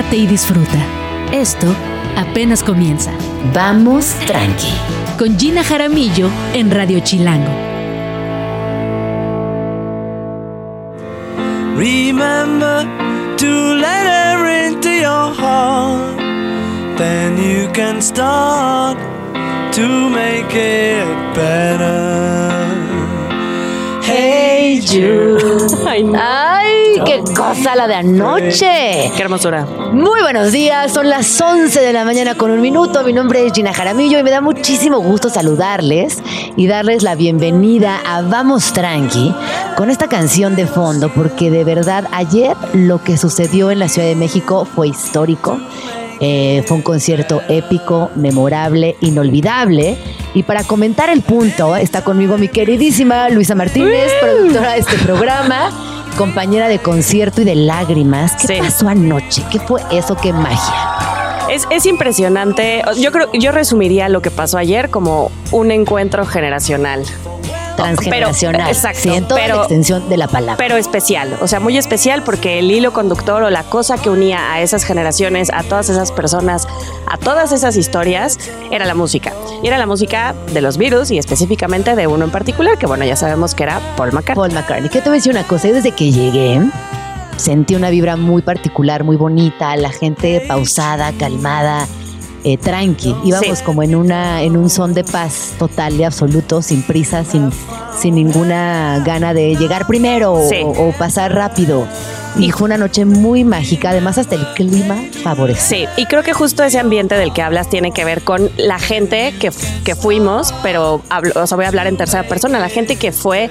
relájate y disfruta. Esto apenas comienza. Vamos tranqui. Con Gina Jaramillo en Radio Chilango. Remember to let her into your heart. Then you can start to make it better. Hey Jude. ¡Ay, qué cosa la de anoche! Qué hermosura. Muy buenos días, son las 11 de la mañana con un minuto. Mi nombre es Gina Jaramillo y me da muchísimo gusto saludarles y darles la bienvenida a Vamos Tranqui con esta canción de fondo, porque de verdad ayer lo que sucedió en la Ciudad de México fue histórico. Eh, fue un concierto épico, memorable, inolvidable. Y para comentar el punto, está conmigo mi queridísima Luisa Martínez, productora de este programa, compañera de concierto y de lágrimas. ¿Qué Sí. pasó anoche? ¿Qué fue eso? ¿Qué magia? Es, es impresionante. Yo creo, yo resumiría lo que pasó ayer como un encuentro generacional. Transgeneracional. Pero- exacto, Sí, en toda pero- la extensión de la palabra. Pero especial, o sea, muy especial porque el hilo conductor o la cosa que unía a esas generaciones, a todas esas personas, a todas esas historias, era la música. Y era la música de los virus y específicamente de uno en particular, que bueno, ya sabemos que era Paul McCartney. Paul McCartney. ¿Qué te voy a decir una cosa? Yo desde que llegué sentí una vibra muy particular, muy bonita, la gente pausada, calmada, eh, tranqui. Íbamos Sí. como en una, en un son de paz total y absoluto, sin prisa, sin, sin ninguna gana de llegar primero o- Sí. o, pasar rápido. Y fue una noche muy mágica, además hasta el clima favoreció. Sí, y creo que justo ese ambiente del que hablas tiene que ver con la gente que, que fuimos, pero hablo- o sea, voy a hablar en tercera persona, la gente que fue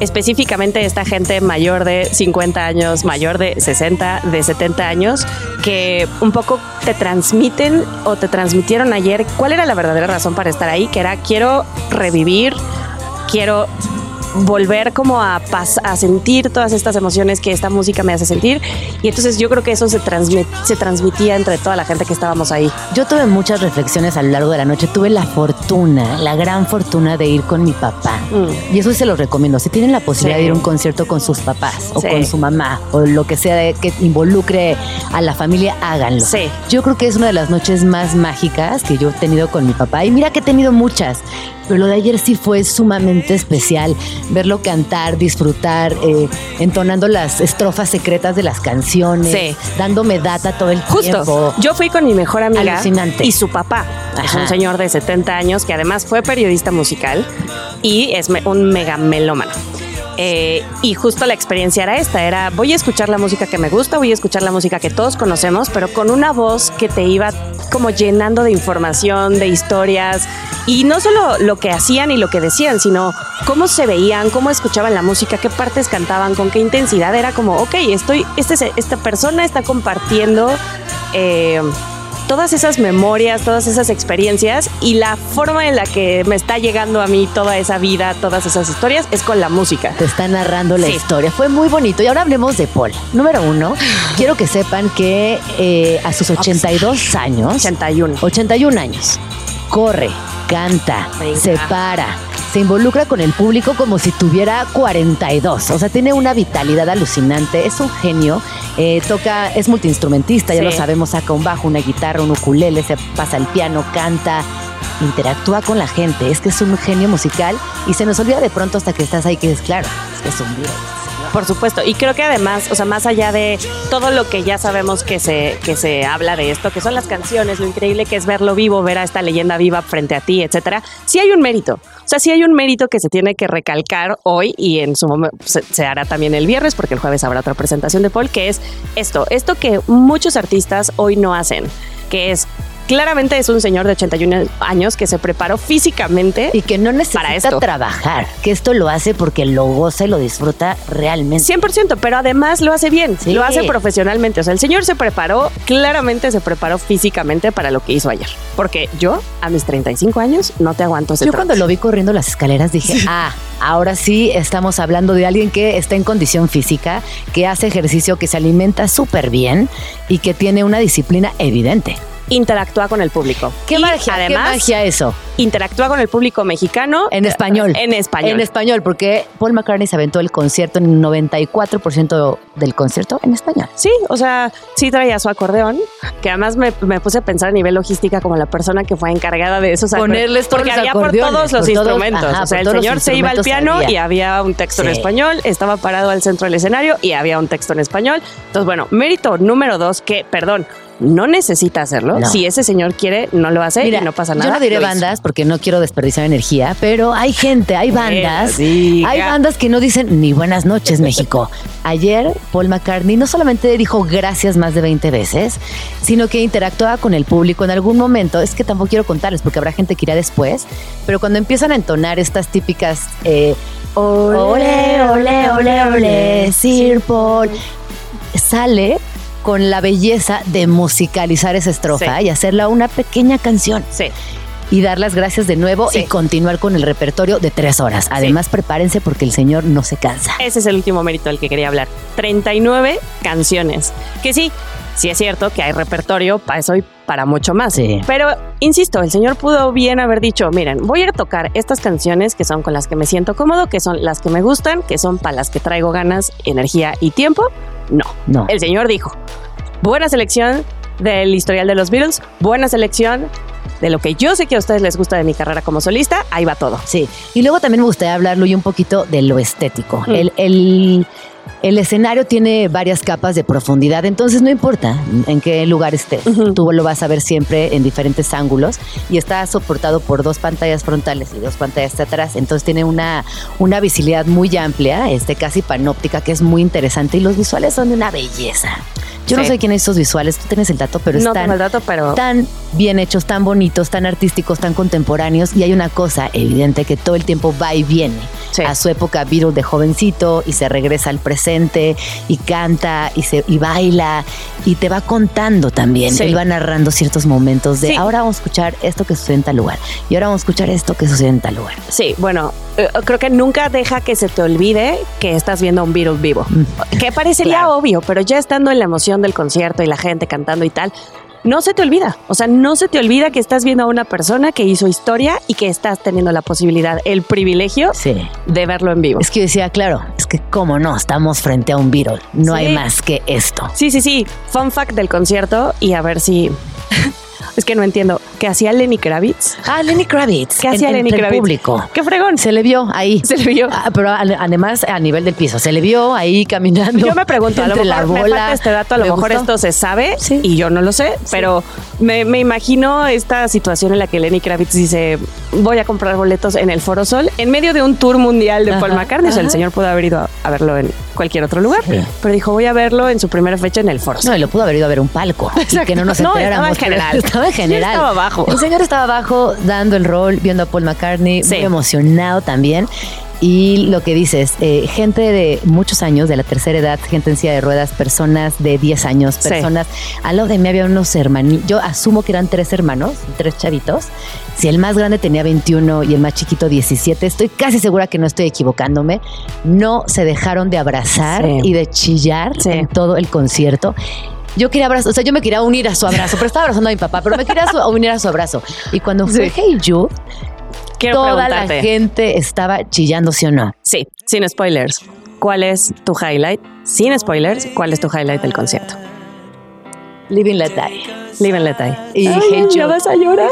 específicamente esta gente mayor de 50 años, mayor de 60, de 70 años, que un poco te transmiten o te transmitieron ayer cuál era la verdadera razón para estar ahí, que era quiero revivir, quiero volver como a, a sentir todas estas emociones que esta música me hace sentir. Y entonces yo creo que eso se, transmit- se transmitía entre toda la gente que estábamos ahí. Yo tuve muchas reflexiones a lo largo de la noche. Tuve la fortuna, la gran fortuna de ir con mi papá. Mm. Y eso se lo recomiendo. Si tienen la posibilidad Sí. de ir a un concierto con sus papás o Sí. con su mamá o lo que sea que involucre a la familia, háganlo. Sí. Yo creo que es una de las noches más mágicas que yo he tenido con mi papá. Y mira que he tenido muchas. Pero lo de ayer sí fue sumamente especial. Verlo cantar, disfrutar, eh, entonando las estrofas secretas de las canciones, Sí. dándome data todo el Justo, tiempo. yo fui con mi mejor amiga Alucinante. y su papá. Es un señor de 70 años que además fue periodista musical y es un mega melómano. Eh, y justo la experiencia era esta, era voy a escuchar la música que me gusta, voy a escuchar la música que todos conocemos, pero con una voz que te iba como llenando de información, de historias, y no solo lo que hacían y lo que decían, sino cómo se veían, cómo escuchaban la música, qué partes cantaban, con qué intensidad, era como, ok, estoy, este, es- esta persona está compartiendo... eh, todas esas memorias, todas esas experiencias y la forma en la que me está llegando a mí toda esa vida, todas esas historias es con la música. te está narrando la Sí. historia. Fue muy bonito. Y ahora hablemos de Paul. Número uno, quiero que sepan que eh, a sus 82 años, 81. 81 años, corre, canta, Brinca. se para, se involucra con el público como si tuviera 42. O sea, tiene una vitalidad alucinante. Es un genio. Eh, toca, es multiinstrumentista, ya Sí. lo sabemos, saca un bajo, una guitarra, un ukulele, se pasa el piano, canta. Interactúa con la gente, es que es un genio musical y se nos olvida de pronto hasta que estás ahí que es claro, es que es un virus. Por supuesto. Y creo que además, o sea, más allá de todo lo que ya sabemos que se, que se habla de esto, que son las canciones, lo increíble que es verlo vivo, ver a esta leyenda viva frente a ti, etcétera, sí hay un mérito. O sea, sí hay un mérito que se tiene que recalcar hoy y en su momento se, se hará también el viernes, porque el jueves habrá otra presentación de Paul, que es esto, esto que muchos artistas hoy no hacen, que es claramente es un señor de 81 años que se preparó físicamente Y que no Para necesita esto. trabajar, que esto lo hace porque lo goza y lo disfruta realmente. 100%, pero además lo hace bien, Sí. lo hace profesionalmente. O sea, el señor se preparó, claramente se preparó físicamente para lo que hizo ayer. Porque yo, a mis 35 años, no te aguanto ese Yo cuando lo vi corriendo las escaleras dije, ah, ahora sí estamos hablando de alguien que está en condición física, que hace ejercicio, que se alimenta súper bien y que tiene una disciplina evidente. Interactúa con el público. ¿Qué Y magia? ¿Qué Además, magia eso? interactúa con el público mexicano En español. En español. En español, porque Paul McCartney se aventó el concierto en 94% del concierto en español. Sí, o sea, sí traía su acordeón, que además me, me puse a pensar a nivel logística como la persona que fue encargada de esos acordeones. Ponerles todos Porque los había por todos los por todos- instrumentos. ajá, o sea, el señor se iba al piano había. y había un texto en español, estaba parado al centro del escenario y había un texto en español. Entonces, bueno, mérito número dos, que, perdón, no necesita hacerlo. No. Si ese señor quiere, no lo hace y no pasa nada. Yo no diré hizo. bandas porque no quiero desperdiciar energía, pero hay gente, hay bandas, diga. hay bandas que no dicen ni buenas noches México. Ayer Paul McCartney no solamente dijo gracias más de 20 veces, sino que interactuaba con el público en algún momento. Es que tampoco quiero contarles porque habrá gente que irá después, pero cuando empiezan a entonar estas típicas eh, ole, ole, ole, ole, Sir Paul, sale con la belleza de musicalizar esa estrofa Sí. y hacerla una pequeña canción Sí. y dar las gracias de nuevo Sí. y continuar con el repertorio de tres horas. Además, prepárense porque el señor no se cansa. Ese es el último mérito del que quería hablar. 39 canciones. Que sí, sí es cierto que hay repertorio para eso y para mucho más. Sí. Pero, insisto, el señor pudo bien haber dicho, miren, voy a tocar estas canciones que son con las que me siento cómodo, que son las que me gustan, que son para las que traigo ganas, energía y tiempo. No. No. El señor dijo, buena selección del historial de los Beatles, buena selección de lo que yo sé que a ustedes les gusta de mi carrera como solista, ahí va todo. Sí. Y luego también me gustaría hablar, Luis, un poquito de lo estético. Mm. El, el- el escenario tiene varias capas de profundidad, entonces no importa en qué lugar estés. Ujú. Tú lo vas a ver siempre en diferentes ángulos y está soportado por dos pantallas frontales y dos pantallas de atrás. Entonces tiene una, una visibilidad muy amplia, este, casi panóptica, que es muy interesante y los visuales son de una belleza. Yo no Sí. sé quién es esos visuales, tú tienes el dato, pero no están el dato, pero... tan bien hechos, tan bonitos, tan artísticos, tan contemporáneos. Y hay una cosa evidente que todo el tiempo va y viene. Sí. A su época Beatles de jovencito y se regresa al presente y canta y, se, y baila y te va contando también. Sí. Él va narrando ciertos momentos de Sí. ahora vamos a escuchar esto que sucede en tal lugar y ahora vamos a escuchar esto que sucede en tal lugar. Sí, bueno, eh, creo que nunca deja que se te olvide que estás viendo a un Beatle vivo. Que parecería Claro. obvio, pero ya estando en la emoción del concierto y la gente cantando y tal, no se te olvida. O sea, no se te olvida que estás viendo a una persona que hizo historia y que estás teniendo la posibilidad, el privilegio Sí. de verlo en vivo. Es que yo decía, claro, es que cómo no, estamos frente a un Beatle. No Sí. hay más que esto. Sí, sí, sí. Fun fact del concierto y a ver si... es que no entiendo. ¿Qué hacía Lenny Kravitz? Ah, Lenny Kravitz. ¿Qué hacía en- Lenny Kravitz? público. ¡Qué fregón! Se le vio ahí. Se le vio. Ah, pero además a nivel del piso, se le vio ahí caminando. Yo me pregunto, a lo mejor la me bola. falta este dato, a lo Me mejor gustó. esto se sabe Sí. y yo no lo sé, pero me, me imagino esta situación en la que Lenny Kravitz dice, voy a comprar boletos en el Foro Sol, en medio de un tour mundial de Paul Ajá, McCartney, o sea, el ajá. señor pudo haber ido a, a verlo en cualquier otro lugar, Sí. pero dijo, voy a verlo en su primera fecha en el Foro Sol. No, y lo pudo haber ido a ver un palco. Y que no nos No, enteráramos. estaba en general. Estaba en general. Estaba abajo. El señor estaba abajo dando el rol, viendo a Paul McCartney, Sí. muy emocionado también. Y lo que dices, eh, gente de muchos años, de la tercera edad, gente en silla de ruedas, personas de 10 años, Sí. personas. Al lado de mí había unos hermanos. Yo asumo que eran tres hermanos, tres chavitos. Si el más grande tenía 21 y el más chiquito 17, estoy casi segura que no estoy equivocándome. No se dejaron de abrazar Sí. y de chillar Sí. en todo el concierto. Yo quería abrazar, o sea, yo me quería unir a su abrazo, pero estaba abrazando a mi papá, pero me quería su- unir a su abrazo. Y cuando fue Sí. Hey Quiero toda la gente estaba chillando, ¿sí o no? sí, sin spoilers, ¿cuál es tu highlight? Sin spoilers, ¿cuál es tu highlight del concierto? Living la Die. Live and let die. Y Ay, Hey ya vas a llorar.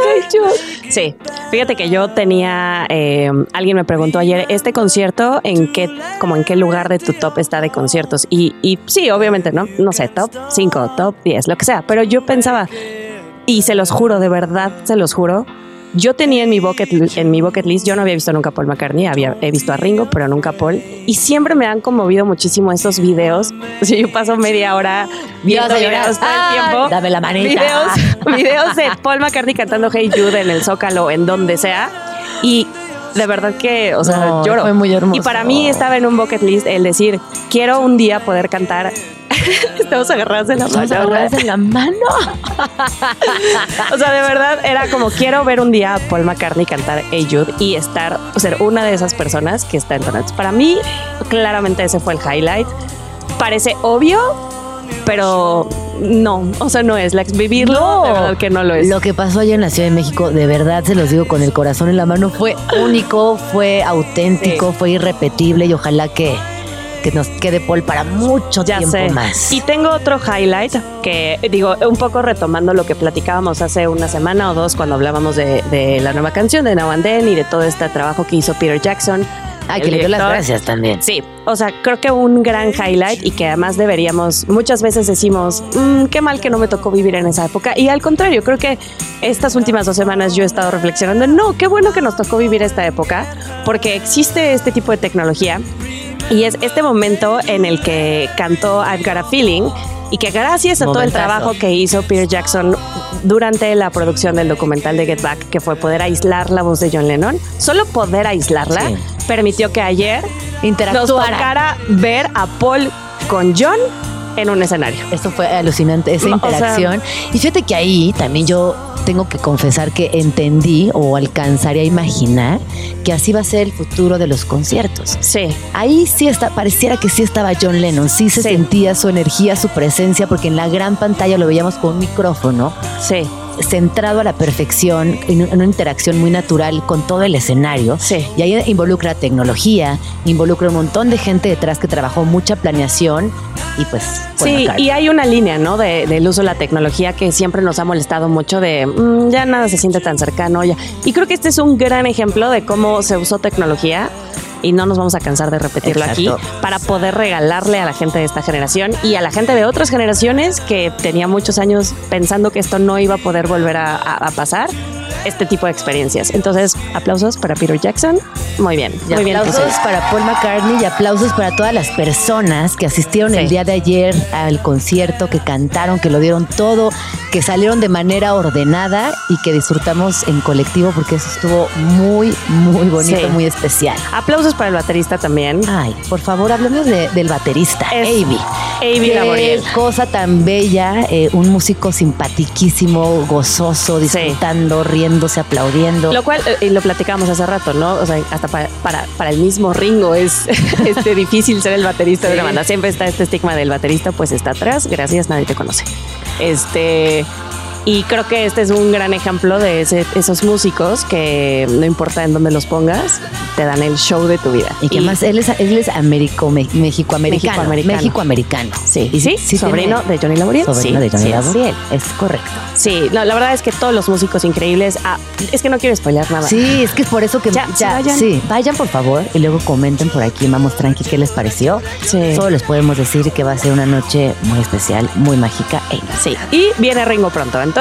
Sí, fíjate que yo tenía, eh, alguien me preguntó ayer, ¿este concierto en qué, como en qué lugar de tu top está de conciertos? Y, y sí, obviamente, ¿no? No sé, top 5, top 10, lo que sea, pero yo pensaba, y se los juro, de verdad, se los juro, yo tenía en mi bucket, en mi bucket list, yo no había visto nunca a Paul McCartney, había, he visto a Ringo, pero nunca a Paul, y siempre me han conmovido muchísimo esos videos. O sea, yo paso media hora viendo llorar. videos todo el tiempo. dame la manita. Videos, videos de Paul McCartney cantando Hey Jude en el Zócalo, en donde sea. Y de verdad que, o sea, No, lloro. fue muy hermoso. Y para mí estaba en un bucket list el decir, quiero un día poder cantar. Estamos agarradas de la a mano. agarrarse la mano. O sea, de verdad era como quiero ver un día a Paul McCartney cantar Jude y estar, o ser una de esas personas que está en Donuts. Para mí, claramente ese fue el highlight. Parece obvio, pero no, o sea, no es. La vivirlo, de verdad que no lo es. Lo que pasó allá en la Ciudad de México, de verdad se los digo con el corazón en la mano, fue único, fue auténtico, fue irrepetible y ojalá que, que nos quede Paul para mucho Ya tiempo sé. más. Y tengo otro highlight que, digo, un poco retomando lo que platicábamos hace una semana o dos cuando hablábamos de, de la nueva canción de Now and Then y de todo este trabajo que hizo Peter Jackson. Ay, el que le doy las gracias también. Sí, o sea, creo que un gran highlight y que además deberíamos, muchas veces decimos, "Mm, qué mal que no me tocó vivir en esa época. Y al contrario, creo que estas últimas dos semanas yo he estado reflexionando, no, qué bueno que nos tocó vivir esta época, porque existe este tipo de tecnología y es este momento en el que cantó I've Got a Feeling y que gracias a todo el trabajo que hizo Peter Jackson durante la producción del documental de Get Back, que fue poder aislar la voz de John Lennon, solo poder aislarla Sí. permitió que ayer nos Interactuara. tocara ver a Paul con John en un escenario. Esto fue alucinante, esa No, o sea- interacción. y fíjate que ahí también yo tengo que confesar que entendí o alcanzaría a imaginar que así va a ser el futuro de los conciertos. Sí, Ahí sí está, pareciera que sí estaba John Lennon, sí se Sí. sentía su energía, su presencia, porque en la gran pantalla lo veíamos con un micrófono sí, centrado a la perfección, en en una interacción muy natural con todo el escenario. Sí. Y ahí involucra tecnología, involucra un montón de gente detrás que trabajó mucha planeación y pues... Paul Sí, y hay una línea, ¿no? De- del uso de la tecnología que siempre nos ha molestado mucho de "Mm, ya nada se siente tan cercano ya. Y creo que este es un gran ejemplo de cómo se usó tecnología y no nos vamos a cansar de repetirlo Exacto. aquí para poder regalarle a la gente de esta generación y a la gente de otras generaciones que tenía muchos años pensando que esto no iba a poder volver a, a- a pasar este tipo de experiencias. Entonces, aplausos para Peter Jackson. Muy bien, Y muy bien. aplausos José. para Paul McCartney y aplausos para todas las personas que asistieron Sí. el día de ayer al concierto, que cantaron, que lo dieron todo, que salieron de manera ordenada y que disfrutamos en colectivo porque eso estuvo muy, muy bonito, Sí. muy especial. Aplausos para el baterista también. Ay, por favor, hablemos de- del baterista, Avi. Avi cosa tan bella, eh, un músico simpatiquísimo, gozoso, disfrutando, riéndose, aplaudiendo. Lo cual, eh, y lo platicamos hace rato, ¿no? O sea, hasta para, para, para el mismo Ringo es este, difícil ser el baterista de una Sí. banda. Siempre está este estigma del baterista, pues está atrás, gracias, nadie te conoce. Este. Y creo que este es un gran ejemplo de ese- esos músicos que no importa en dónde los pongas, te dan el show de tu vida. Y que además él es, él es Américo, me-. México-americano. México-americano. Sí, Y sí, sobrino tiene- de Johnny Laboriel. Sobrino Sí, de Johnny sí. Laboriel. Es correcto. Sí, no, la verdad es que todos los músicos increíbles. Ah, es que no quiero spoiler nada. Sí, es que es por eso que Ya, vayan. sí, vayan por favor y luego comenten por aquí, vamos tranqui, ¿qué les pareció? Sí. Solo les podemos decir que va a ser una noche muy especial, muy mágica e. Sí, y viene Ringo pronto. Entonces,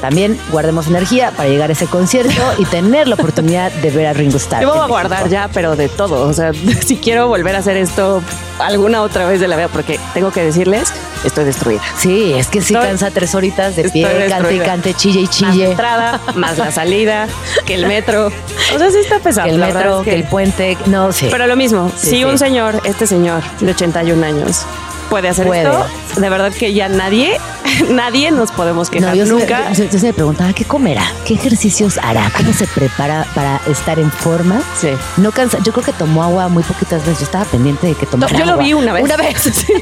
También guardemos energía para llegar a ese concierto y tener la oportunidad de ver a Ringo Starr. Yo voy a guardar ya, pero de todo. O sea, si quiero volver a hacer esto alguna otra vez de la vida, porque tengo que decirles, estoy destruida. Sí, es que sí cansa tres horitas de pie, cante y cante, chille y Más la chille. entrada, más la salida, que el metro. O sea, sí está pesado. Que el metro, es que... el puente, no sé. Pero lo mismo, Sí, si sí. un señor, este señor de 81 años, puede hacer esto, de verdad que ya nadie, nadie nos podemos quejar No, yo, nunca. yo- yo sí me preguntaba, ¿qué comerá? ¿Qué ejercicios hará? ¿Cómo se prepara para estar en forma? Sí. No cansa. Yo creo que tomó agua muy poquitas veces. Yo estaba pendiente de que No, tomara yo lo agua. vi una vez. Una vez. Sí.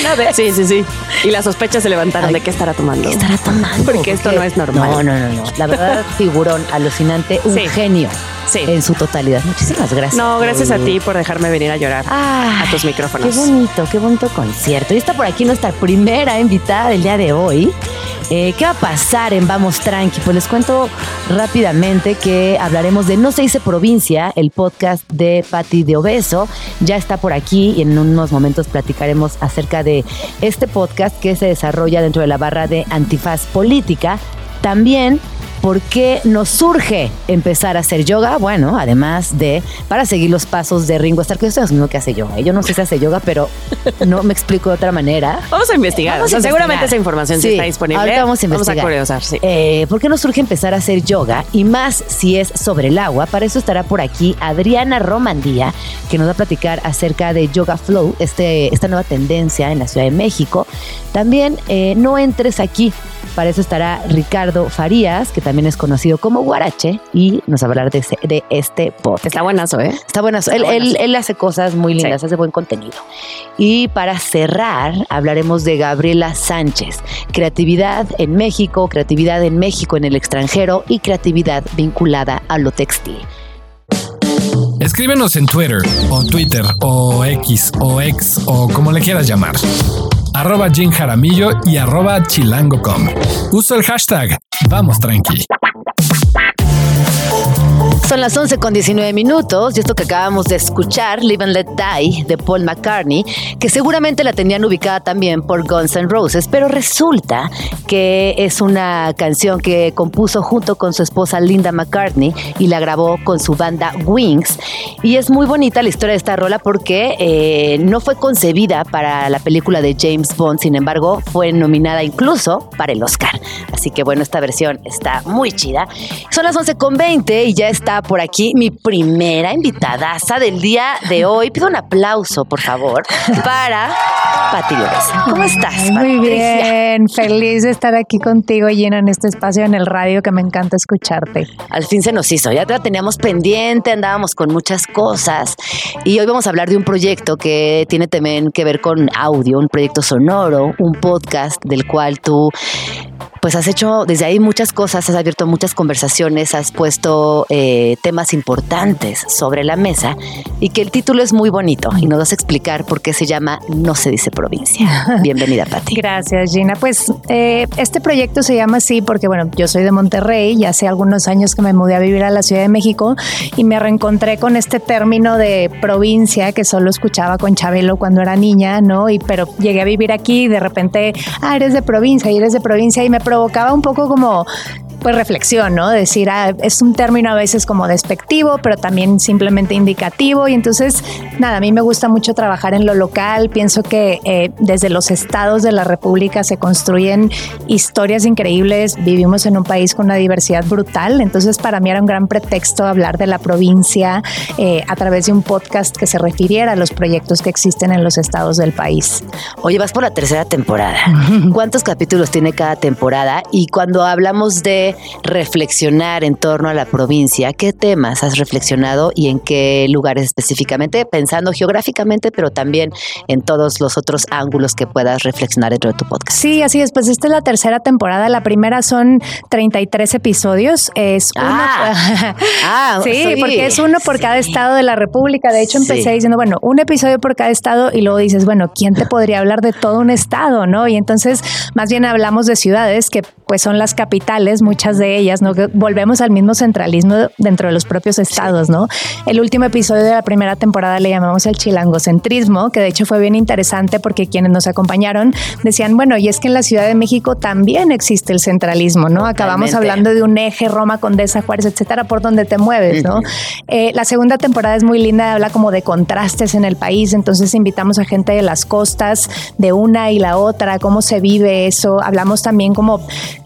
una vez. Sí, sí, sí. Y las sospechas se levantaron Ay, de qué estará tomando. ¿Qué estará tomando? Porque esto no es normal. No, no, no, no. La verdad, figurón, alucinante, un Sí. genio Sí. en su totalidad. Muchísimas gracias. No, gracias a ti por dejarme venir a llorar Ay, a tus micrófonos. Qué bonito, qué bonito concierto. Y está por aquí nuestra primera invitada del día de hoy. Eh, ¿Qué va a pasar en Vamos Tranqui? Pues les cuento rápidamente que hablaremos de No se dice provincia, el podcast de Patti de Obeso. Ya está por aquí y en unos momentos platicaremos acerca de este podcast que se desarrolla dentro de la barra de Antifaz Política. También ¿Por qué nos surge empezar a hacer yoga? Bueno, además de para seguir los pasos de Ringo Starr, que yo estoy asumiendo que hace yoga. Yo no sé si hace yoga, pero no me explico de otra manera. Vamos a investigar. Vamos o sea, a seguramente esa información sí Sí, está disponible. ahorita vamos a investigar. curiosar, sí. Eh, ¿Por qué nos surge empezar a hacer yoga? Y más si es sobre el agua. Para eso estará por aquí Adriana Romandía, que nos va a platicar acerca de Yoga Flow, este, esta nueva tendencia en la Ciudad de México. También eh, no entres aquí. Para eso estará Ricardo Farías, que también es conocido como Guarache, y nos va a hablar de, ese- de este podcast. Está buenazo, ¿eh? Está buenazo. Él, él- él hace cosas muy lindas, hace buen contenido. Y para cerrar, hablaremos de Gabriela Sánchez. Creatividad en México, creatividad en México en el extranjero y creatividad vinculada a lo textil. Escríbenos en Twitter o Twitter o X o X o como le quieras llamar. Arroba Jim Jaramillo y arroba chilango.com. Usa el hashtag Vamos Tranqui. Son las 11 con 19 minutos y esto que acabamos de escuchar, Live and Let Die, de Paul McCartney, que seguramente la tenían ubicada también por Guns N' Roses, pero resulta que es una canción que compuso junto con su esposa Linda McCartney y la grabó con su banda Wings. Y es muy bonita la historia de esta rola porque eh, no fue concebida para la película de James Bond, sin embargo, fue nominada incluso para el Oscar. Así que bueno, esta versión está muy chida. Son las 11 con 20 y ya está por aquí mi primera invitadaza del día de hoy. Pido un aplauso, por favor, para Pati. ¿Cómo estás, Muy Patricia? bien, feliz de estar aquí contigo, Gina, en este espacio en el radio que me encanta escucharte. Al fin se nos hizo, ya te la teníamos pendiente, andábamos con muchas cosas y hoy vamos a hablar de un proyecto que tiene también que ver con audio, un proyecto sonoro, un podcast del cual tú pues has hecho desde ahí muchas cosas, has abierto muchas conversaciones, has puesto eh, temas importantes sobre la mesa y que el título es muy bonito y nos vas a explicar por qué se llama No se dice provincia. Bienvenida, Pati. Gracias, Gina. Pues eh, este proyecto se llama así porque, bueno, yo soy de Monterrey y hace algunos años que me mudé a vivir a la Ciudad de México y me reencontré con este término de provincia que solo escuchaba con Chabelo cuando era niña, ¿no? Y pero llegué a vivir aquí y de repente, ah, eres de provincia y eres de provincia y me provocaba un poco como pues reflexión, ¿no? Decir, ah, es un término a veces como despectivo, pero también simplemente indicativo. Y entonces, nada, a mí me gusta mucho trabajar en lo local. Pienso que eh, desde los estados de la República se construyen historias increíbles. Vivimos en un país con una diversidad brutal. Entonces, para mí era un gran pretexto hablar de la provincia eh, a través de un podcast que se refiriera a los proyectos que existen en los estados del país. Oye, vas por la tercera temporada. ¿Cuántos capítulos tiene cada temporada? Y cuando hablamos de reflexionar en torno a la provincia, ¿qué temas has reflexionado y en qué lugares específicamente? Pensando geográficamente, pero también en todos los otros ángulos que puedas reflexionar dentro de tu podcast. Sí, así es. Pues esta es la tercera temporada. La primera son 33 episodios. Es Ah. una. Ah, sí, sí. porque es uno por cada estado de la República. De hecho, empecé Sí. diciendo, bueno, un episodio por cada estado y luego dices, bueno, ¿quién te podría hablar de todo un estado? ¿No? Y entonces, más bien hablamos de ciudades que pues son las capitales, muchas de ellas, ¿no? Que volvemos al mismo centralismo dentro de los propios estados, ¿no? El último episodio de la primera temporada le llamamos el chilangocentrismo, que de hecho fue bien interesante porque quienes nos acompañaron decían, bueno, y es que en la Ciudad de México también existe el centralismo, ¿no? Acabamos hablando de un eje, Roma, Condesa, Juárez, etcétera, por donde te mueves, ¿no? Eh, la segunda temporada es muy linda, habla como de contrastes en el país, entonces invitamos a gente de las costas, de una y la otra, cómo se vive eso. Hablamos también como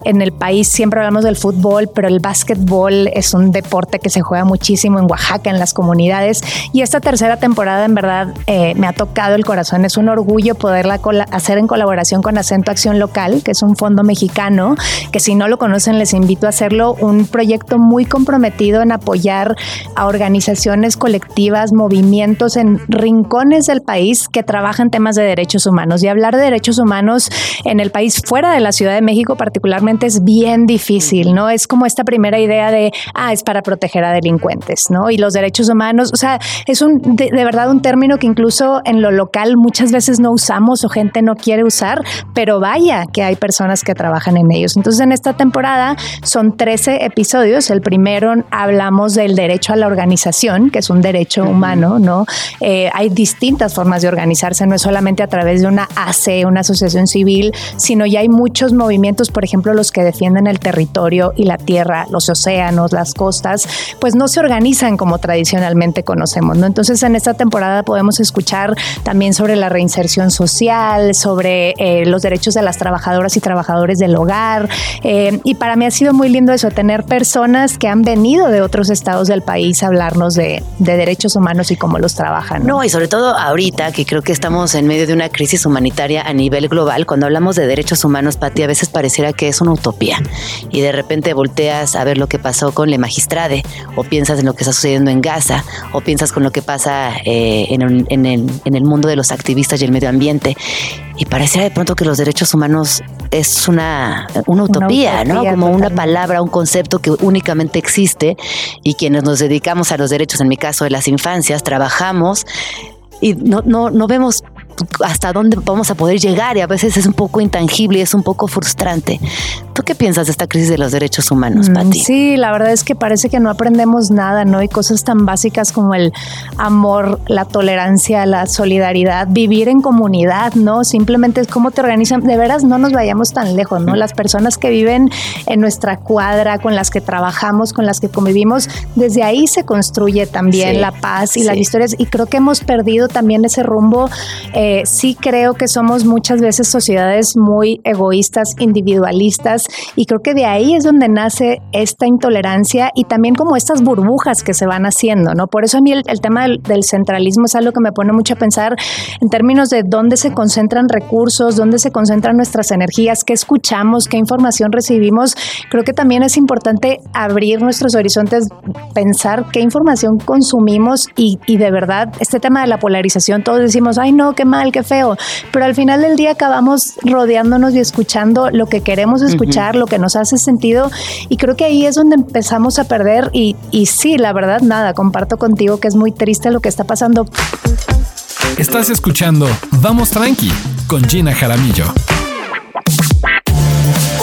en el país, siempre hablamos del fútbol, pero el básquetbol es un deporte que se juega muchísimo en Oaxaca, en las comunidades. Y esta tercera temporada, en verdad, eh, me ha tocado el corazón. Es un orgullo poderla hacer en colaboración con Acento Acción Local, que es un fondo mexicano, que si no lo conocen, les invito a hacerlo. Un proyecto muy comprometido en apoyar a organizaciones colectivas, movimientos en rincones del país que trabajan temas de derechos humanos. Y hablar de derechos humanos en el país fuera de la Ciudad de México particularmente es bien difícil, ¿no? Es como esta primera idea de, ah, es para proteger a delincuentes, ¿no? Y los derechos humanos, o sea, es un, de, de verdad un término que incluso en lo local muchas veces no usamos o gente no quiere usar, pero vaya que hay personas que trabajan en ellos. Entonces, en esta temporada son 13 episodios. El primero hablamos del derecho a la organización, que es un derecho humano, ¿no? Eh, hay distintas formas de organizarse, no es solamente a través de una AC, una asociación civil, sino ya hay muchos movimientos, por ejemplo, los que defienden el territorio y la tierra, los océanos, las costas, pues no se organizan como tradicionalmente conocemos, ¿no? Entonces, en esta temporada podemos escuchar también sobre la reinserción social, sobre eh, los derechos de las trabajadoras y trabajadores del hogar. eh, y para mí ha sido muy lindo eso, tener personas que han venido de otros estados del país a hablarnos de, de derechos humanos y cómo los trabajan. No, y sobre todo ahorita que creo que estamos en medio de una crisis humanitaria a nivel global, cuando hablamos de derechos humanos, Pati, a veces pareciera que es un una utopía. Repente volteas a ver lo que pasó con Le Magistrade, o piensas en lo que está sucediendo en Gaza, o piensas con lo que pasa eh, en, el, en, el, en el mundo de los activistas y el medio ambiente. Y pareciera de pronto que los derechos humanos es una, una utopía, ¿no? Como una palabra, un concepto que únicamente existe y quienes nos dedicamos a los derechos, en mi caso de las infancias, trabajamos y no, no, no vemos hasta dónde vamos a poder llegar y a veces es un poco intangible y es un poco frustrante. ¿Tú qué piensas de esta crisis de los derechos humanos, mm, Pati? Sí, la verdad es que parece que no aprendemos nada, ¿no? Hay cosas tan básicas como el amor, la tolerancia, la solidaridad, vivir en comunidad, ¿no? Simplemente es cómo te organizan. De veras, no nos vayamos tan lejos, ¿no? Las personas que viven en nuestra cuadra, con las que trabajamos, con las que convivimos, desde ahí se construye también la paz y las historias. Y creo que hemos perdido también ese rumbo. Eh, eh, sí creo que somos muchas veces sociedades muy egoístas, individualistas, y creo que de ahí es donde nace esta intolerancia y también como estas burbujas que se van haciendo, ¿no? Por eso a mí el, tema del, centralismo es algo que me pone mucho a pensar en términos de dónde se concentran recursos, dónde se concentran nuestras energías, qué escuchamos, qué información recibimos. Creo que también es importante abrir nuestros horizontes, pensar qué información consumimos y, y de verdad este tema de la polarización, todos decimos, ay no, qué mal qué feo. Pero al final del día acabamos rodeándonos y escuchando lo que queremos escuchar, lo que nos hace sentido. Y creo que ahí es donde empezamos a perder. Y, y sí, la verdad, nada, comparto contigo que es muy triste lo que está pasando. Estás escuchando Vamos Tranqui con Gina Jaramillo.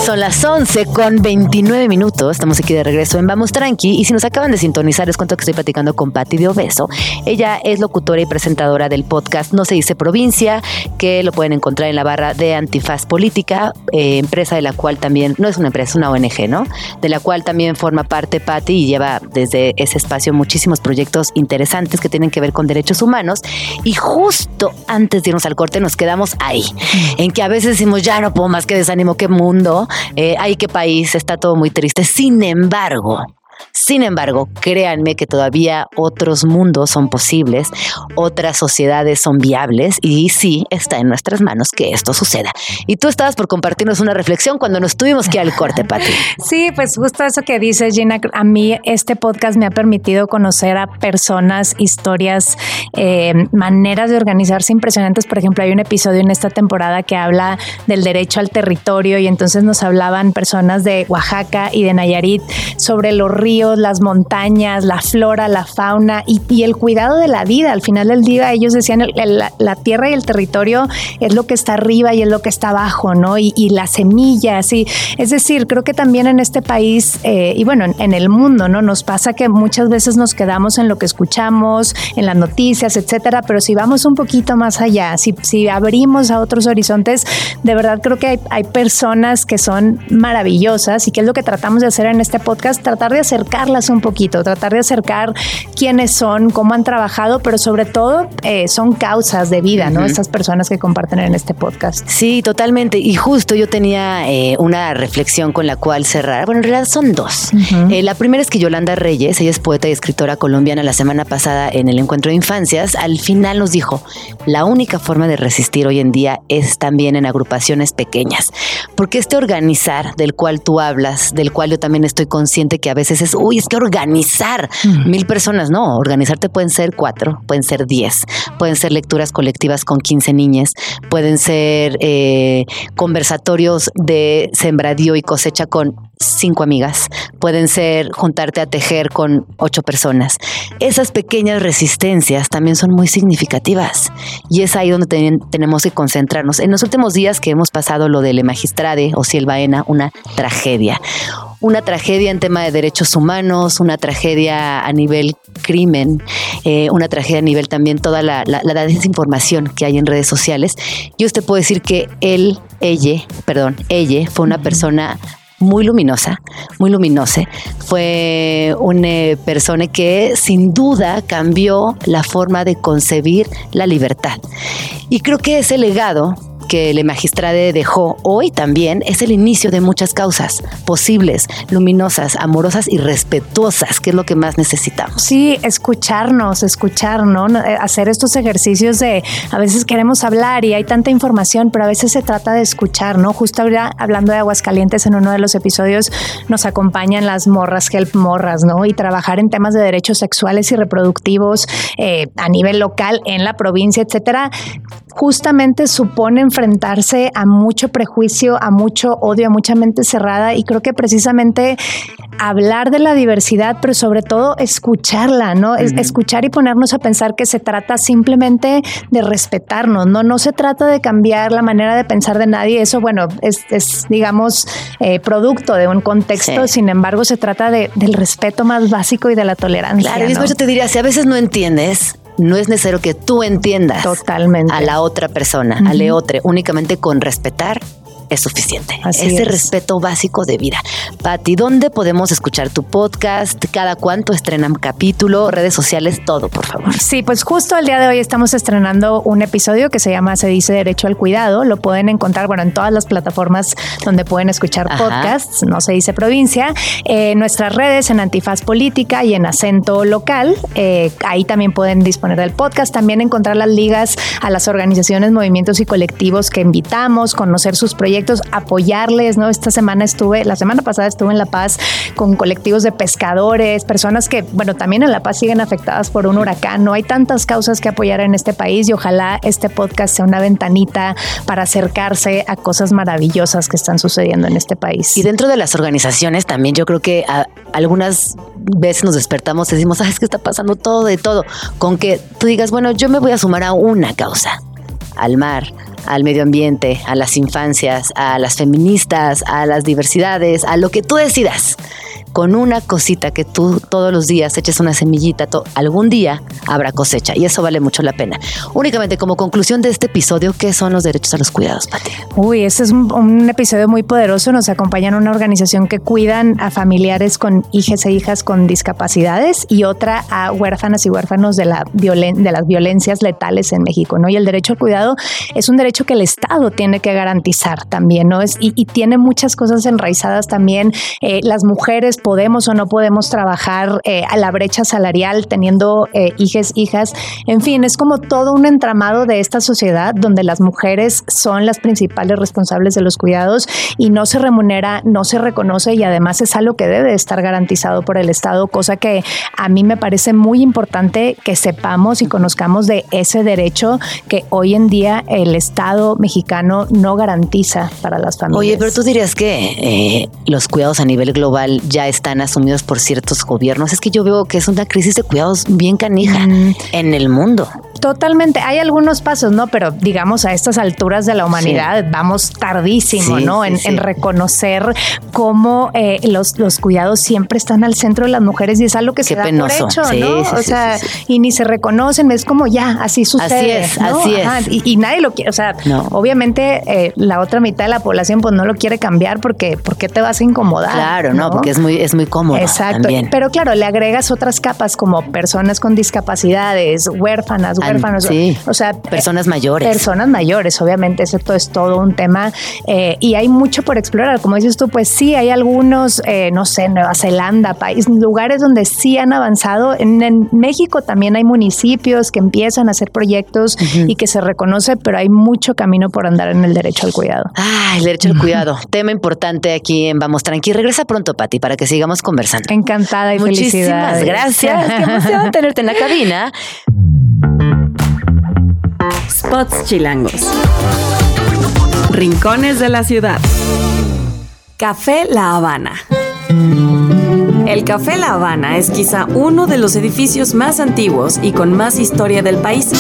Son las 11 con 29 minutos. Estamos aquí de regreso en Vamos Tranqui. Y si nos acaban de sintonizar, les cuento que estoy platicando con Patti de Obeso. Ella es locutora y presentadora del podcast No se dice provincia, que lo pueden encontrar en la barra de Antifaz Política, eh, empresa de la cual también, no es una empresa, es una ONG, ¿no? De la cual también forma parte Patti y lleva desde ese espacio muchísimos proyectos interesantes que tienen que ver con derechos humanos. Y justo antes de irnos al corte, nos quedamos ahí, en que a veces decimos, ya no puedo más que desánimo, qué mundo eh, ay, qué país, está todo muy triste. Sin embargo, sin embargo, créanme que todavía otros mundos son posibles, otras sociedades son viables y sí está en nuestras manos que esto suceda. Y tú estabas por compartirnos una reflexión cuando nos tuvimos que ir al corte, Pati. Sí, pues justo eso que dices, Gina, a mí este podcast me ha permitido conocer a personas, historias, eh, maneras de organizarse impresionantes. Por ejemplo, hay un episodio en esta temporada que habla del derecho al territorio y entonces nos hablaban personas de Oaxaca y de Nayarit sobre los ríos, las montañas, la flora, la fauna y, el cuidado de la vida. Al final del día ellos decían la, tierra y el territorio es lo que está arriba y es lo que está abajo, ¿no? Y, las semillas, y es decir, creo que también en este país eh, y bueno, en, el mundo, ¿no? Nos pasa que muchas veces nos quedamos en lo que escuchamos, en las noticias, etcétera, pero si vamos un poquito más allá, si, si abrimos a otros horizontes, de verdad creo que hay, hay personas que son maravillosas y que es lo que tratamos de hacer en este podcast, tratar de acercarlas un poquito, tratar de acercar quiénes son, cómo han trabajado, pero sobre todo eh, son causas de vida, ¿no? Estas personas que comparten en este podcast. Sí, totalmente. Y justo yo tenía eh, una reflexión con la cual cerrar. Bueno, en realidad son dos. Eh, la primera es que Yolanda Reyes, ella es poeta y escritora colombiana, la semana pasada en el encuentro de infancias, al final nos dijo, la única forma de resistir hoy en día es también en agrupaciones pequeñas, porque este organizar del cual tú hablas, del cual yo también estoy consciente que a veces es, uy, es que organizar mil personas, no, organizarte pueden ser cuatro, pueden ser diez, pueden ser lecturas colectivas con 15 niñas, pueden ser eh, conversatorios de sembradío y cosecha con cinco amigas, pueden ser juntarte a tejer con ocho personas. Esas pequeñas resistencias también son muy significativas y es ahí donde tenemos que concentrarnos. En los últimos días que hemos pasado lo de Le Magistrade o Ciel Baena, una tragedia una tragedia en tema de derechos humanos, una tragedia a nivel crimen, eh, una tragedia a nivel también toda la, desinformación que hay en redes sociales. Yo te puedo decir que él, ella, perdón, ella fue una persona muy luminosa, muy luminosa. Fue una persona que sin duda cambió la forma de concebir la libertad. Y creo que ese legado que el magistrade dejó hoy también es el inicio de muchas causas posibles, luminosas, amorosas y respetuosas, que es lo que más necesitamos. Sí, escucharnos, escuchar, ¿no? Eh, hacer estos ejercicios de a veces queremos hablar y hay tanta información, pero a veces se trata de escuchar, ¿no? Justo ahora hablando de Aguascalientes en uno de los episodios nos acompañan las morras, help morras, ¿no? Y trabajar en temas de derechos sexuales y reproductivos eh, a nivel local en la provincia, etcétera, justamente supone enfrentarse a mucho prejuicio, a mucho odio, a mucha mente cerrada y creo que precisamente hablar de la diversidad, pero sobre todo escucharla, ¿no? Escuchar y ponernos a pensar que se trata simplemente de respetarnos, ¿no? No se trata de cambiar la manera de pensar de nadie, eso, bueno, es, digamos, eh, producto de un contexto, sin embargo, se trata de, del respeto más básico y de la tolerancia. Claro, y después yo te diría, si a veces no entiendes, no es necesario que tú entiendas Totalmente. a la otra persona, a la otra, únicamente con respetar es suficiente. Ese respeto básico de vida. Pati, ¿dónde podemos escuchar tu podcast? ¿Cada cuánto estrenan capítulo? Redes sociales, todo, por favor. Sí, pues justo el día de hoy estamos estrenando un episodio que se llama Se dice Derecho al Cuidado. Lo pueden encontrar, bueno, en todas las plataformas donde pueden escuchar podcasts, no se dice provincia. Eh, nuestras redes en Antifaz Política y en Acento Local. Eh, ahí también pueden disponer del podcast. También encontrar las ligas a las organizaciones, movimientos y colectivos que invitamos, conocer sus proyectos apoyarles, ¿no? Esta semana estuve, la semana pasada estuve en La Paz con colectivos de pescadores, personas que, bueno, también en La Paz siguen afectadas por un huracán, no hay tantas causas que apoyar en este país y ojalá este podcast sea una ventanita para acercarse a cosas maravillosas que están sucediendo en este país. Y dentro de las organizaciones también yo creo que algunas veces nos despertamos y decimos, ¿sabes qué está pasando? Todo de todo. Con que tú digas, bueno, yo me voy a sumar a una causa, al mar, al medio ambiente, a las infancias, a las feministas, a las diversidades, a lo que tú decidas con una cosita que tú todos los días eches una semillita, algún día habrá cosecha y eso vale mucho la pena. Únicamente como conclusión de este episodio, ¿qué son los derechos a los cuidados, Pati? Uy, este es un, episodio muy poderoso. Nos acompañan una organización que cuidan a familiares con hijas e hijas con discapacidades y otra a huérfanas y huérfanos de, la de las violencias letales en México, ¿no? Y el derecho al cuidado es un derecho que el Estado tiene que garantizar también, ¿no? Es, y, tiene muchas cosas enraizadas también. Eh, las mujeres podemos o no podemos trabajar eh, a la brecha salarial teniendo eh, hijas. En fin, es como todo un entramado de esta sociedad donde las mujeres son las principales responsables de los cuidados y no se remunera, no se reconoce y además es algo que debe estar garantizado por el Estado, cosa que a mí me parece muy importante que sepamos y conozcamos de ese derecho que hoy en día el Estado mexicano no garantiza para las familias. Oye, pero tú dirías que eh, los cuidados a nivel global ya están asumidos por ciertos gobiernos. Es que yo veo que es una crisis de cuidados bien canija mm. en el mundo. Totalmente. Hay algunos pasos, ¿no? Pero digamos a estas alturas de la humanidad vamos tardísimo, ¿no? en, reconocer cómo eh, los, los cuidados siempre están al centro de las mujeres y es algo que se da por hecho, ¿no? o sea, y ni se reconocen, es como ya, así sucede. Así es, así es. Y, nadie lo quiere, o sea, obviamente eh, la otra mitad de la población pues no lo quiere cambiar porque ¿por qué te vas a incomodar? Claro, no, porque es muy, es muy cómodo. Exacto. Pero claro, le agregas otras capas como personas con discapacidades, huérfanas, Sí. O sea, personas mayores. Personas mayores, obviamente, eso es todo un tema eh, y hay mucho por explorar. Como dices tú, pues sí, hay algunos, eh, no sé, Nueva Zelanda, país, lugares donde sí han avanzado. En, México también hay municipios que empiezan a hacer proyectos y que se reconoce, pero hay mucho camino por andar en el derecho al cuidado. Ah, el derecho al cuidado. Tema importante aquí en Vamos Tranqui. Regresa pronto, Pati, para que sigamos conversando. Encantada y Muchísimas gracias. Qué emoción tenerte en la cabina. Spots chilangos. Rincones de la ciudad. Café La Habana. El Café La Habana es quizá uno de los edificios más antiguos y con más historia del país.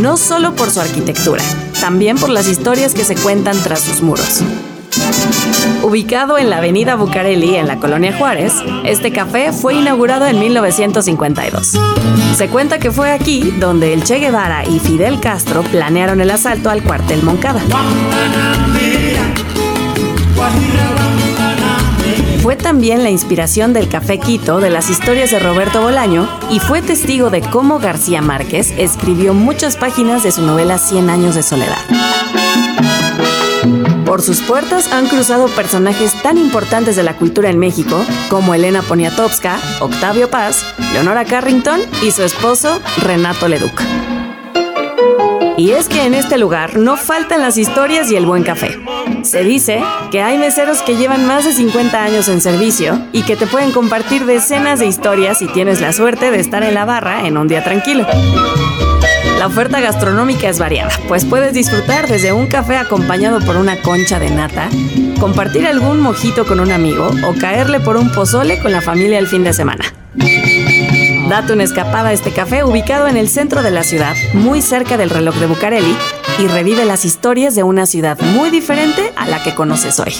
No solo por su arquitectura, también por las historias que se cuentan tras sus muros. Ubicado en la avenida Bucareli, en la colonia Juárez, este café fue inaugurado en 1952. Se cuenta que fue aquí donde el Che Guevara y Fidel Castro planearon el asalto al cuartel Moncada. Fue también la inspiración del Café Quito de las historias de Roberto Bolaño y fue testigo de cómo García Márquez escribió muchas páginas de su novela Cien años de soledad. Por sus puertas han cruzado personajes tan importantes de la cultura en México como Elena Poniatowska, Octavio Paz, Leonora Carrington y su esposo Renato Leduc. Y es que en este lugar no faltan las historias y el buen café. Se dice que hay meseros que llevan más de 50 años en servicio y que te pueden compartir decenas de historias si tienes la suerte de estar en la barra en un día tranquilo. La oferta gastronómica es variada, pues puedes disfrutar desde un café acompañado por una concha de nata, compartir algún mojito con un amigo o caerle por un pozole con la familia el fin de semana. Date una escapada a este café ubicado en el centro de la ciudad, muy cerca del reloj de Bucareli, y revive las historias de una ciudad muy diferente a la que conoces hoy.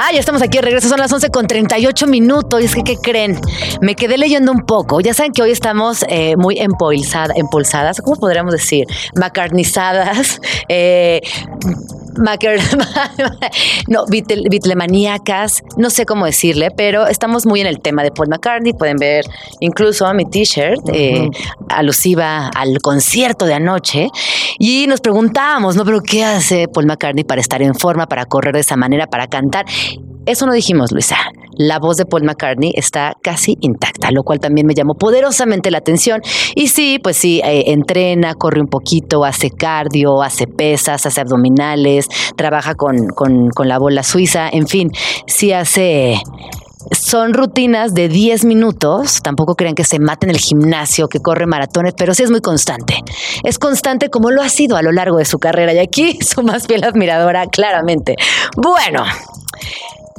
Ah, ya estamos aquí de regreso, son las 11 con 38 minutos. Y es que, ¿qué creen? Me quedé leyendo un poco. Ya saben que hoy estamos eh, muy empolsada, empolsadas, ¿cómo podríamos decir? Macarnizadas. Eh, No, bitlemaníacas, no sé cómo decirle, pero estamos muy en el tema de Paul McCartney. Pueden ver incluso a mi t-shirt eh, alusiva al concierto de anoche. Y nos preguntábamos, ¿no? Pero ¿qué hace Paul McCartney para estar en forma, para correr de esa manera, para cantar? Eso no dijimos, Luisa. La voz de Paul McCartney está casi intacta, lo cual también me llamó poderosamente la atención. Y sí, pues sí, eh, entrena, corre un poquito, hace cardio, hace pesas, hace abdominales, trabaja con, con, con la bola suiza, en fin, sí hace son rutinas de 10 minutos. Tampoco crean que se mate en el gimnasio, que corre maratones, pero sí es muy constante. Es constante como lo ha sido a lo largo de su carrera. Y aquí su más fiel admiradora, claramente. Bueno.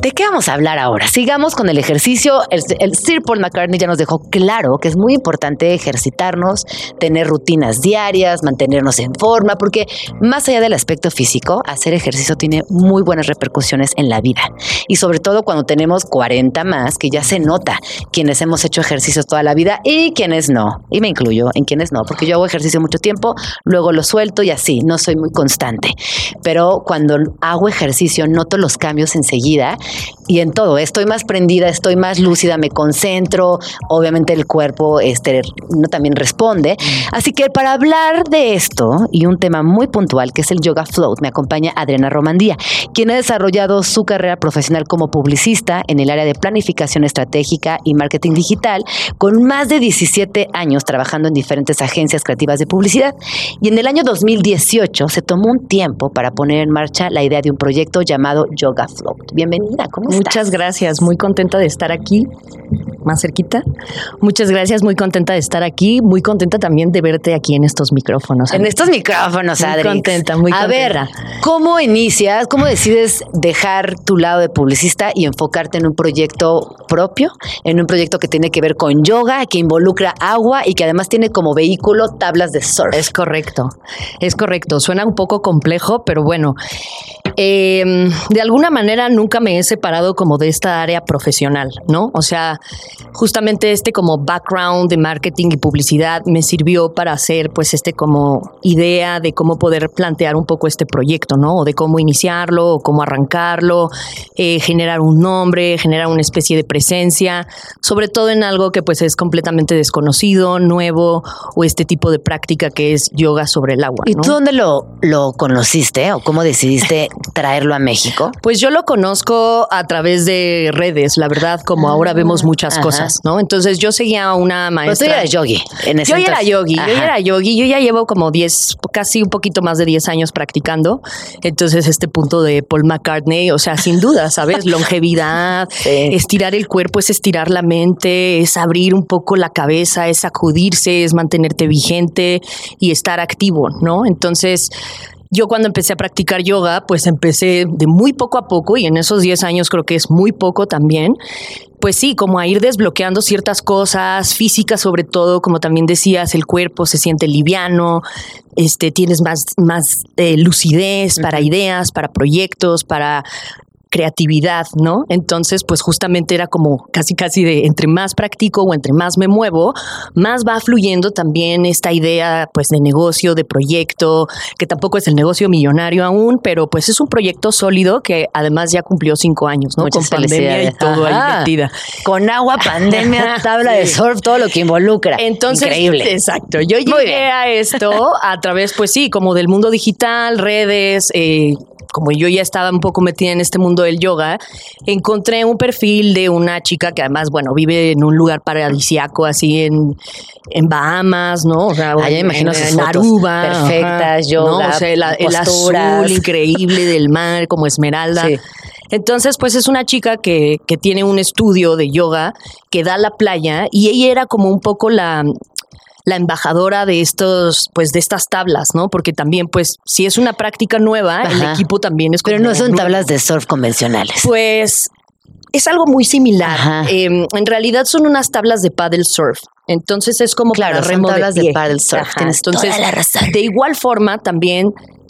¿De qué vamos a hablar ahora? Sigamos con el ejercicio. El, Sir Paul McCartney ya nos dejó claro que es muy importante ejercitarnos, tener rutinas diarias, mantenernos en forma, porque más allá del aspecto físico, hacer ejercicio tiene muy buenas repercusiones en la vida. Y sobre todo cuando tenemos 40 más, que ya se nota quienes hemos hecho ejercicio toda la vida y quienes no. Y me incluyo en quienes no, porque yo hago ejercicio mucho tiempo, luego lo suelto y así, no soy muy constante. Pero cuando hago ejercicio noto los cambios enseguida y en todo, estoy más prendida, estoy más lúcida, me concentro, obviamente el cuerpo este, no también responde. Así que para hablar de esto y un tema muy puntual que es el yoga float, me acompaña Adriana Romandía, quien ha desarrollado su carrera profesional como publicista en el área de planificación estratégica y marketing digital, con más de 17 años trabajando en diferentes agencias creativas de publicidad. Y en el año 2018 se tomó un tiempo para poner en marcha la idea de un proyecto llamado Yoga Float. Bienvenida. Muchas gracias, muy contenta de estar aquí, más cerquita. Muchas gracias, muy contenta de estar aquí, muy contenta también de verte aquí en estos micrófonos. En estos micrófonos, Adri. Muy contenta, muy contenta. A ver, ¿cómo inicias, cómo decides dejar tu lado de publicista y enfocarte en un proyecto propio, en un proyecto que tiene que ver con yoga, que involucra agua y que además tiene como vehículo tablas de surf? Es correcto, es correcto. Suena un poco complejo, pero bueno, eh, de alguna manera nunca me he separado como de esta área profesional, ¿no? O sea, justamente este como background de marketing y publicidad me sirvió para hacer pues este como idea de cómo poder plantear un poco este proyecto, ¿no? O de cómo iniciarlo, o cómo arrancarlo, eh, generar un nombre, generar una especie de presencia, sobre todo en algo que pues es completamente desconocido, nuevo, o este tipo de práctica que es yoga sobre el agua. ¿Y tú dónde lo, lo conociste o cómo decidiste traerlo a México? Pues yo lo conozco a través de redes, la verdad, como ahora vemos muchas cosas, ¿no? Entonces yo seguía a una maestra. Pero tú eras yogi. En ese yo era yogi, yo era yogi. Yo ya llevo como 10, casi un poquito más de 10 años practicando. Entonces este punto de Paul McCartney, o sea, sin duda, ¿sabes? Longevidad, estirar el cuerpo es estirar la mente, es abrir un poco la cabeza, es sacudirse, es mantenerte vigente y estar activo, ¿no? Entonces yo cuando empecé a practicar yoga, pues empecé de muy poco a poco y en esos 10 años creo que es muy poco también. Pues sí, como a ir desbloqueando ciertas cosas físicas, sobre todo, como también decías, el cuerpo se siente liviano, este, tienes más, más eh, lucidez para ideas, para proyectos, para creatividad, ¿no? Entonces, pues justamente era como casi casi de entre más practico o entre más me muevo, más va fluyendo también esta idea pues de negocio, de proyecto, que tampoco es el negocio millonario aún, pero pues es un proyecto sólido que además ya cumplió cinco años, ¿no? Muchas Con pandemia y todo ahí Ajá. metida. Con agua, pandemia, tabla de surf, todo lo que involucra. Entonces, Increíble. Exacto. Yo llegué a esto a través, pues sí, como del mundo digital, redes, eh, como yo ya estaba un poco metida en este mundo del yoga, encontré un perfil de una chica que además, bueno, vive en un lugar paradisiaco, así en, en Bahamas, ¿no? O sea, Ah, ya imagino en, sus en fotos. Aruba. Perfectas, ajá, yoga, ¿no? O sea, el, el azul increíble del mar, como esmeralda. Sí. Entonces, pues es una chica que, que tiene un estudio de yoga que da a la playa y ella era como un poco la, la embajadora de estos, pues de estas tablas, ¿no? Porque también, pues, si es una práctica nueva, el equipo también es Pero no son nuevo. tablas de surf convencionales. Pues es algo muy similar. Eh, en realidad son unas tablas de paddle surf. Entonces es como Claro, para son remo tablas de pie. paddle surf. Ajá. Tienes Entonces, toda la razón. de igual forma también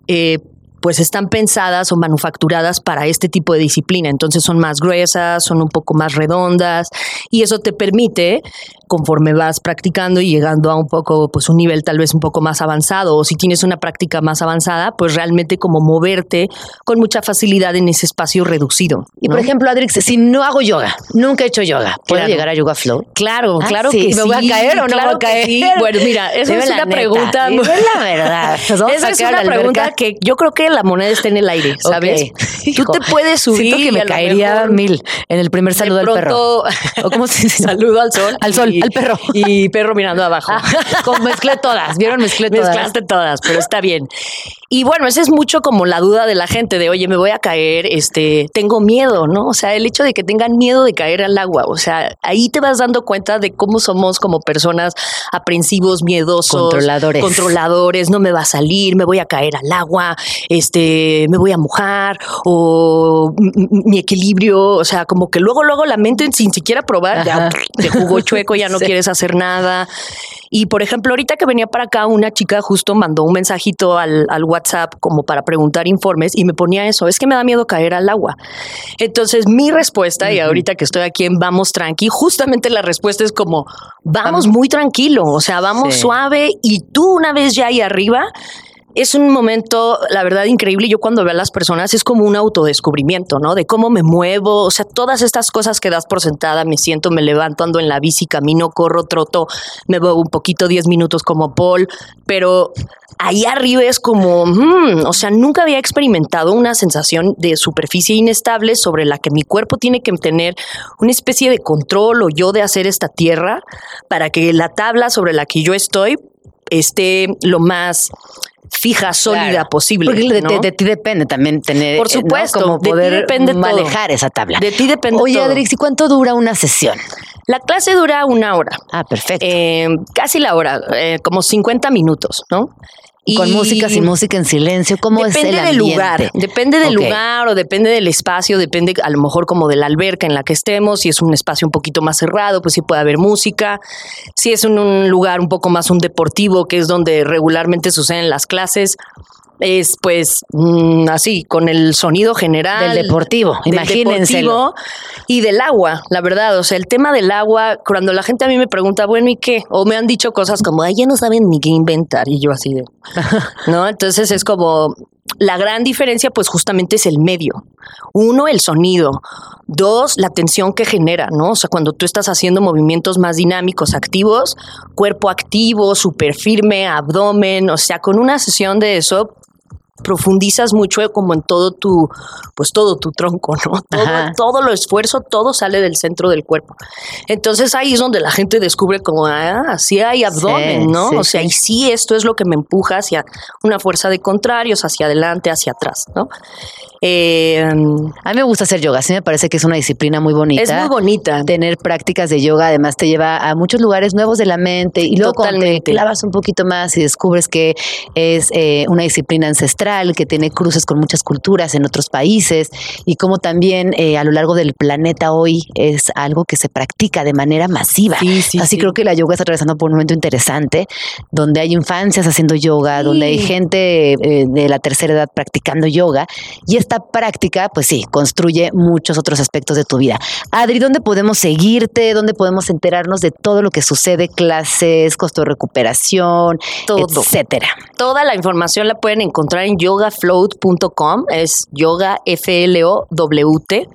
eh, pues están pensadas o manufacturadas para este tipo de disciplina. Entonces son más gruesas, son un poco más redondas y eso te permite, conforme vas practicando y llegando a un poco, pues un nivel tal vez un poco más avanzado o si tienes una práctica más avanzada, pues realmente como moverte con mucha facilidad en ese espacio reducido. Y por ejemplo, Adrix, si no hago yoga, nunca he hecho yoga, ¿puedo Claro. llegar a Yoga Flow? Claro, Ah, claro sí, que ¿me voy a caer o no claro voy a caer? sí. Bueno, mira, esa Dime es la una neta, pregunta. dime la verdad. A Esa es una pregunta que yo creo que la moneda está en el aire, ¿sabes? Tú te puedes subir Siento que me caería mejor mil en el primer saludo al perro. ¿O dice? Saludo al sol. Al sol, al perro. Y perro mirando abajo. Con mezclé todas, ¿vieron? Mezclé todas. Mezclaste todas, pero está bien. Y bueno, esa es mucho como la duda de la gente de, oye, me voy a caer, este, tengo miedo, ¿no? O sea, el hecho de que tengan miedo de caer al agua, o sea, ahí te vas dando cuenta de cómo somos como personas aprensivos, miedosos, Controladores. controladores, no me va a salir, me voy a caer al agua, este, me voy a mojar o mi equilibrio, o sea, como que luego, luego la mente sin siquiera probar, ya Ajá. te jugó chueco, ya no Sí. quieres hacer nada. Y por ejemplo, ahorita que venía para acá, una chica justo mandó un mensajito al, al WhatsApp como para preguntar informes y me ponía eso, es que me da miedo caer al agua. Entonces mi respuesta, y ahorita que estoy aquí en Vamos Tranqui, justamente la respuesta es como, vamos muy tranquilo, o sea, vamos Sí. suave y tú una vez ya ahí arriba, es un momento, la verdad, increíble. Yo cuando veo a las personas es como un autodescubrimiento, ¿no? De cómo me muevo, o sea, todas estas cosas que das por sentada, me siento, me levanto, ando en la bici, camino, corro, troto, me muevo un poquito, 10 minutos como Paul, pero ahí arriba es como, mm, o sea, nunca había experimentado una sensación de superficie inestable sobre la que mi cuerpo tiene que tener una especie de control o yo de hacer esta tierra para que la tabla sobre la que yo estoy esté lo más fija, sólida Claro. posible. Porque de, ¿no? de- de ti depende también tener. Por eh, ¿no? supuesto, como de ti poder todo. manejar esa tabla. De ti depende Oye. Adrix, ¿y cuánto dura una sesión? La clase dura una hora. Ah, perfecto. Eh, casi la hora, eh, como 50 minutos, ¿no? Con Y música, sin música, en silencio, ¿cómo depende es el del ambiente? lugar, depende del lugar o depende del espacio, depende a lo mejor como de la alberca en la que estemos, si es un espacio un poquito más cerrado, pues sí puede haber música, si es en un lugar un poco más un deportivo, que es donde regularmente suceden las clases, es pues mm, así, con el sonido general. Del deportivo, deportivo y del agua, la verdad. O sea, el tema del agua, cuando la gente a mí me pregunta, bueno, ¿y qué? O me han dicho cosas como, ay, ya no saben ni qué inventar. Y yo así de, ¿no? Entonces es como, la gran diferencia, pues justamente es el medio. Uno, el sonido. Dos, la tensión que genera, ¿no? O sea, cuando tú estás haciendo movimientos más dinámicos, activos, cuerpo activo, súper firme, abdomen, o sea, con una sesión de eso profundizas mucho como en todo tu, pues todo tu tronco, ¿no? Todo, todo lo esfuerzo, todo sale del centro del cuerpo. Entonces ahí es donde la gente descubre como, ah, sí hay abdomen, Sí, ¿no? sí, o sea, sí. y sí esto es lo que me empuja hacia una fuerza de contrarios, hacia adelante, hacia atrás, ¿no? Eh, A mí me gusta hacer yoga, sí me parece que es una disciplina muy bonita. es muy bonita. Tener prácticas de yoga además te lleva a muchos lugares nuevos de la mente y luego te clavas un poquito más y descubres que es eh, una disciplina ancestral ancestral que tiene cruces con muchas culturas en otros países y cómo también eh, a lo largo del planeta hoy es algo que se practica de manera masiva. Así creo que la yoga está atravesando por un momento interesante, donde hay infancias haciendo yoga, donde hay gente eh, de la tercera edad practicando yoga y esta práctica, pues sí, construye muchos otros aspectos de tu vida. Adri, ¿dónde podemos seguirte? ¿Dónde podemos enterarnos de todo lo que sucede? Clases, costo de recuperación, Todo. etcétera. Toda la información la pueden encontrar en yogafloat.com, es yoga F L O W T.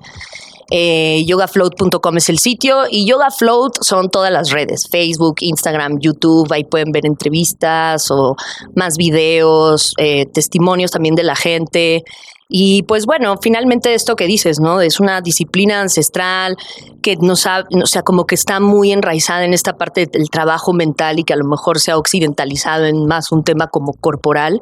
Eh, yogafloat.com es el sitio y Yogafloat son todas las redes, Facebook, Instagram, YouTube, ahí pueden ver entrevistas o más videos, eh, testimonios también de la gente. Y pues bueno, finalmente esto que dices, ¿no? Es una disciplina ancestral que nos ha, o sea, como que está muy enraizada en esta parte del trabajo mental y que a lo mejor se ha occidentalizado en más un tema como corporal.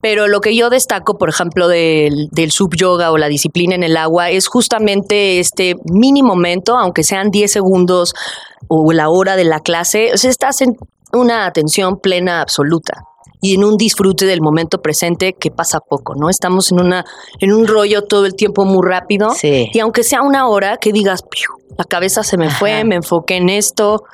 Pero lo que yo destaco, por ejemplo, del, del sub yoga o la disciplina en el agua es justamente este mini momento, aunque sean 10 segundos o la hora de la clase, o sea, estás en una atención plena absoluta y en un disfrute del momento presente que pasa poco, ¿no? Estamos en una en un rollo todo el tiempo muy rápido Sí. y aunque sea una hora que digas "Piu", la cabeza se me fue, me enfoqué en esto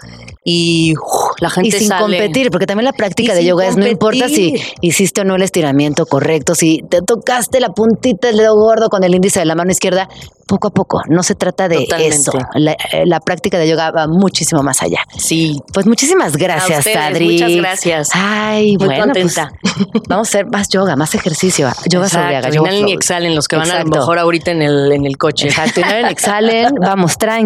y la gente Y sin sale competir, porque también la práctica Y de yoga es no importa si hiciste o no el estiramiento correcto, si te tocaste la puntita del dedo gordo con el índice de la mano izquierda, poco a poco, no se trata de Totalmente. eso. La, eh, la práctica de yoga va muchísimo más allá. Sí. Pues muchísimas gracias, ustedes, Adri. muchas gracias. Ay, Muy bueno, pues, contenta. vamos a hacer más yoga, más ejercicio. Yoga sobre yoga inhalen y exhalen los que van a lo mejor ahorita en el, en el coche. Exacto, inhalen, exhalen, vamos tranqui.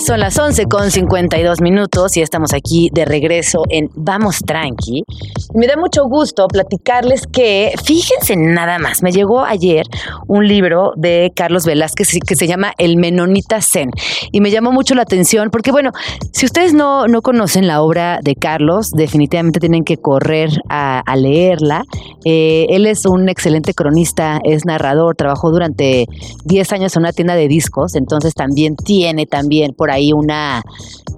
Son las 11 con 52 minutos y estamos aquí de regreso en Vamos Tranqui. Me da mucho gusto platicarles que, fíjense nada más, me llegó ayer un libro de Carlos Velázquez que se llama El Menonita Zen. Y me llamó mucho la atención porque, bueno, si ustedes no, no conocen la obra de Carlos, definitivamente tienen que correr a, a leerla. Eh, él es un excelente cronista, es narrador, trabajó durante 10 años en una tienda de discos, entonces también tiene también por ahí una,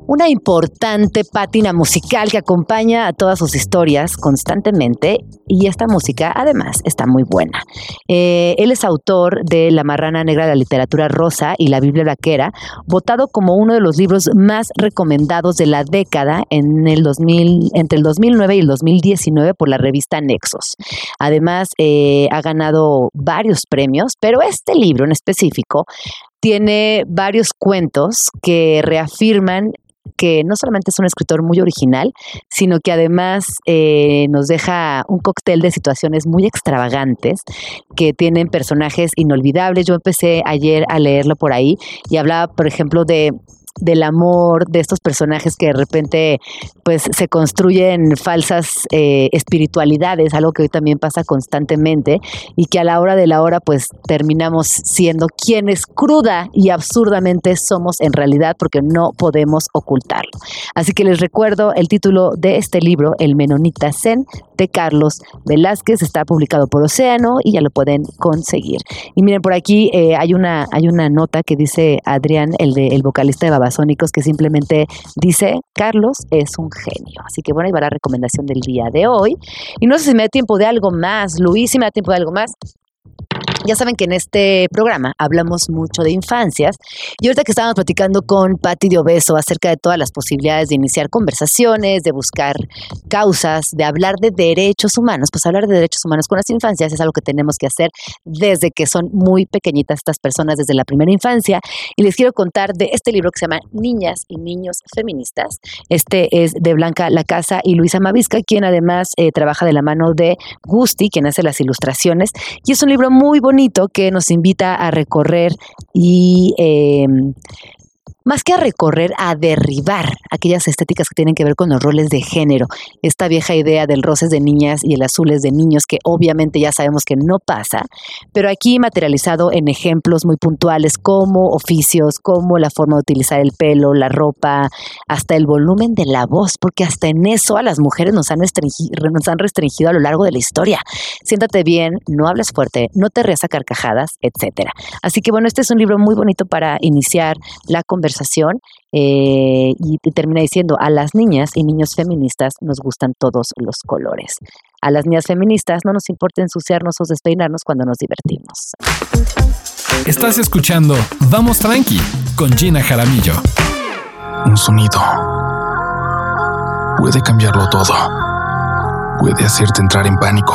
una importante pátina musical que acompaña a todas sus historias constantemente y esta música además está muy buena. Eh, él es autor de La Marrana Negra de la Literatura Rosa y La Biblia Vaquera, votado como uno de los libros más recomendados de la década en el 2000, entre el 2009 y el 2019 por la revista Nexos. Además, eh, ha ganado varios premios, pero este libro en específico tiene varios cuentos que reafirman que no solamente es un escritor muy original, sino que además eh, nos deja un cóctel de situaciones muy extravagantes que tienen personajes inolvidables. Yo empecé ayer a leerlo por ahí y hablaba, por ejemplo, de del amor de estos personajes que de repente pues se construyen falsas eh, espiritualidades, algo que hoy también pasa constantemente y que a la hora de la hora pues terminamos siendo quienes cruda y absurdamente somos en realidad porque no podemos ocultarlo. Así que les recuerdo el título de este libro, El Menonita Zen, de Carlos Velázquez, está publicado por Océano y ya lo pueden conseguir. Y miren, por aquí eh, hay, una, hay una nota que dice Adrián, el, de, el vocalista de Babasónicos, que simplemente dice, Carlos es un genio. Así que bueno, ahí va la recomendación del día de hoy. Y no sé si me da tiempo de algo más, Luis, si me da tiempo de algo más. Ya saben que en este programa hablamos mucho de infancias y ahorita que estábamos platicando con Patti de Obeso acerca de todas las posibilidades de iniciar conversaciones, de buscar causas, de hablar de derechos humanos, pues hablar de derechos humanos con las infancias es algo que tenemos que hacer desde que son muy pequeñitas estas personas, desde la primera infancia. Y les quiero contar de este libro que se llama Niñas y Niños Feministas. Este es de Blanca Lacasa y Luisa Mavisca, quien además eh, trabaja de la mano de Gusti, quien hace las ilustraciones. Y es un libro muy bonito que nos invita a recorrer y eh, más que a recorrer, a derribar aquellas estéticas que tienen que ver con los roles de género. Esta vieja idea del roces de niñas y el azul es de niños, que obviamente ya sabemos que no pasa, pero aquí materializado en ejemplos muy puntuales como oficios, como la forma de utilizar el pelo, la ropa, hasta el volumen de la voz, porque hasta en eso a las mujeres nos han han restringido a lo largo de la historia. Siéntate bien, no hables fuerte, no te rías a carcajadas, etcétera. Así que bueno, este es un libro muy bonito para iniciar la conversación eh, y, termina diciendo, a las niñas y niños feministas nos gustan todos los colores. A las niñas feministas no nos importa ensuciarnos o despeinarnos cuando nos divertimos. Estás escuchando Vamos Tranqui con Gina Jaramillo. Un sonido puede cambiarlo todo. Puede hacerte entrar en pánico.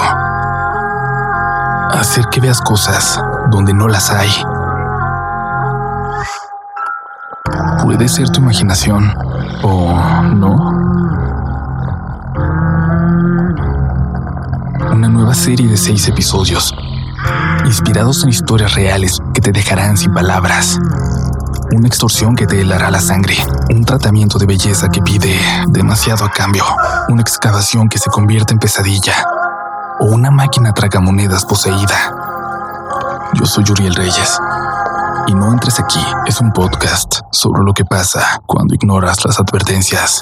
Hacer que veas cosas donde no las hay Puede ser tu imaginación o no. Una nueva serie de seis episodios, inspirados en historias reales que te dejarán sin palabras. Una extorsión que te helará la sangre. Un tratamiento de belleza que pide demasiado a cambio. Una excavación que se convierte en pesadilla. O una máquina tragamonedas poseída. Yo soy Uriel Reyes y No entres aquí es un podcast sobre lo que pasa cuando ignoras las advertencias.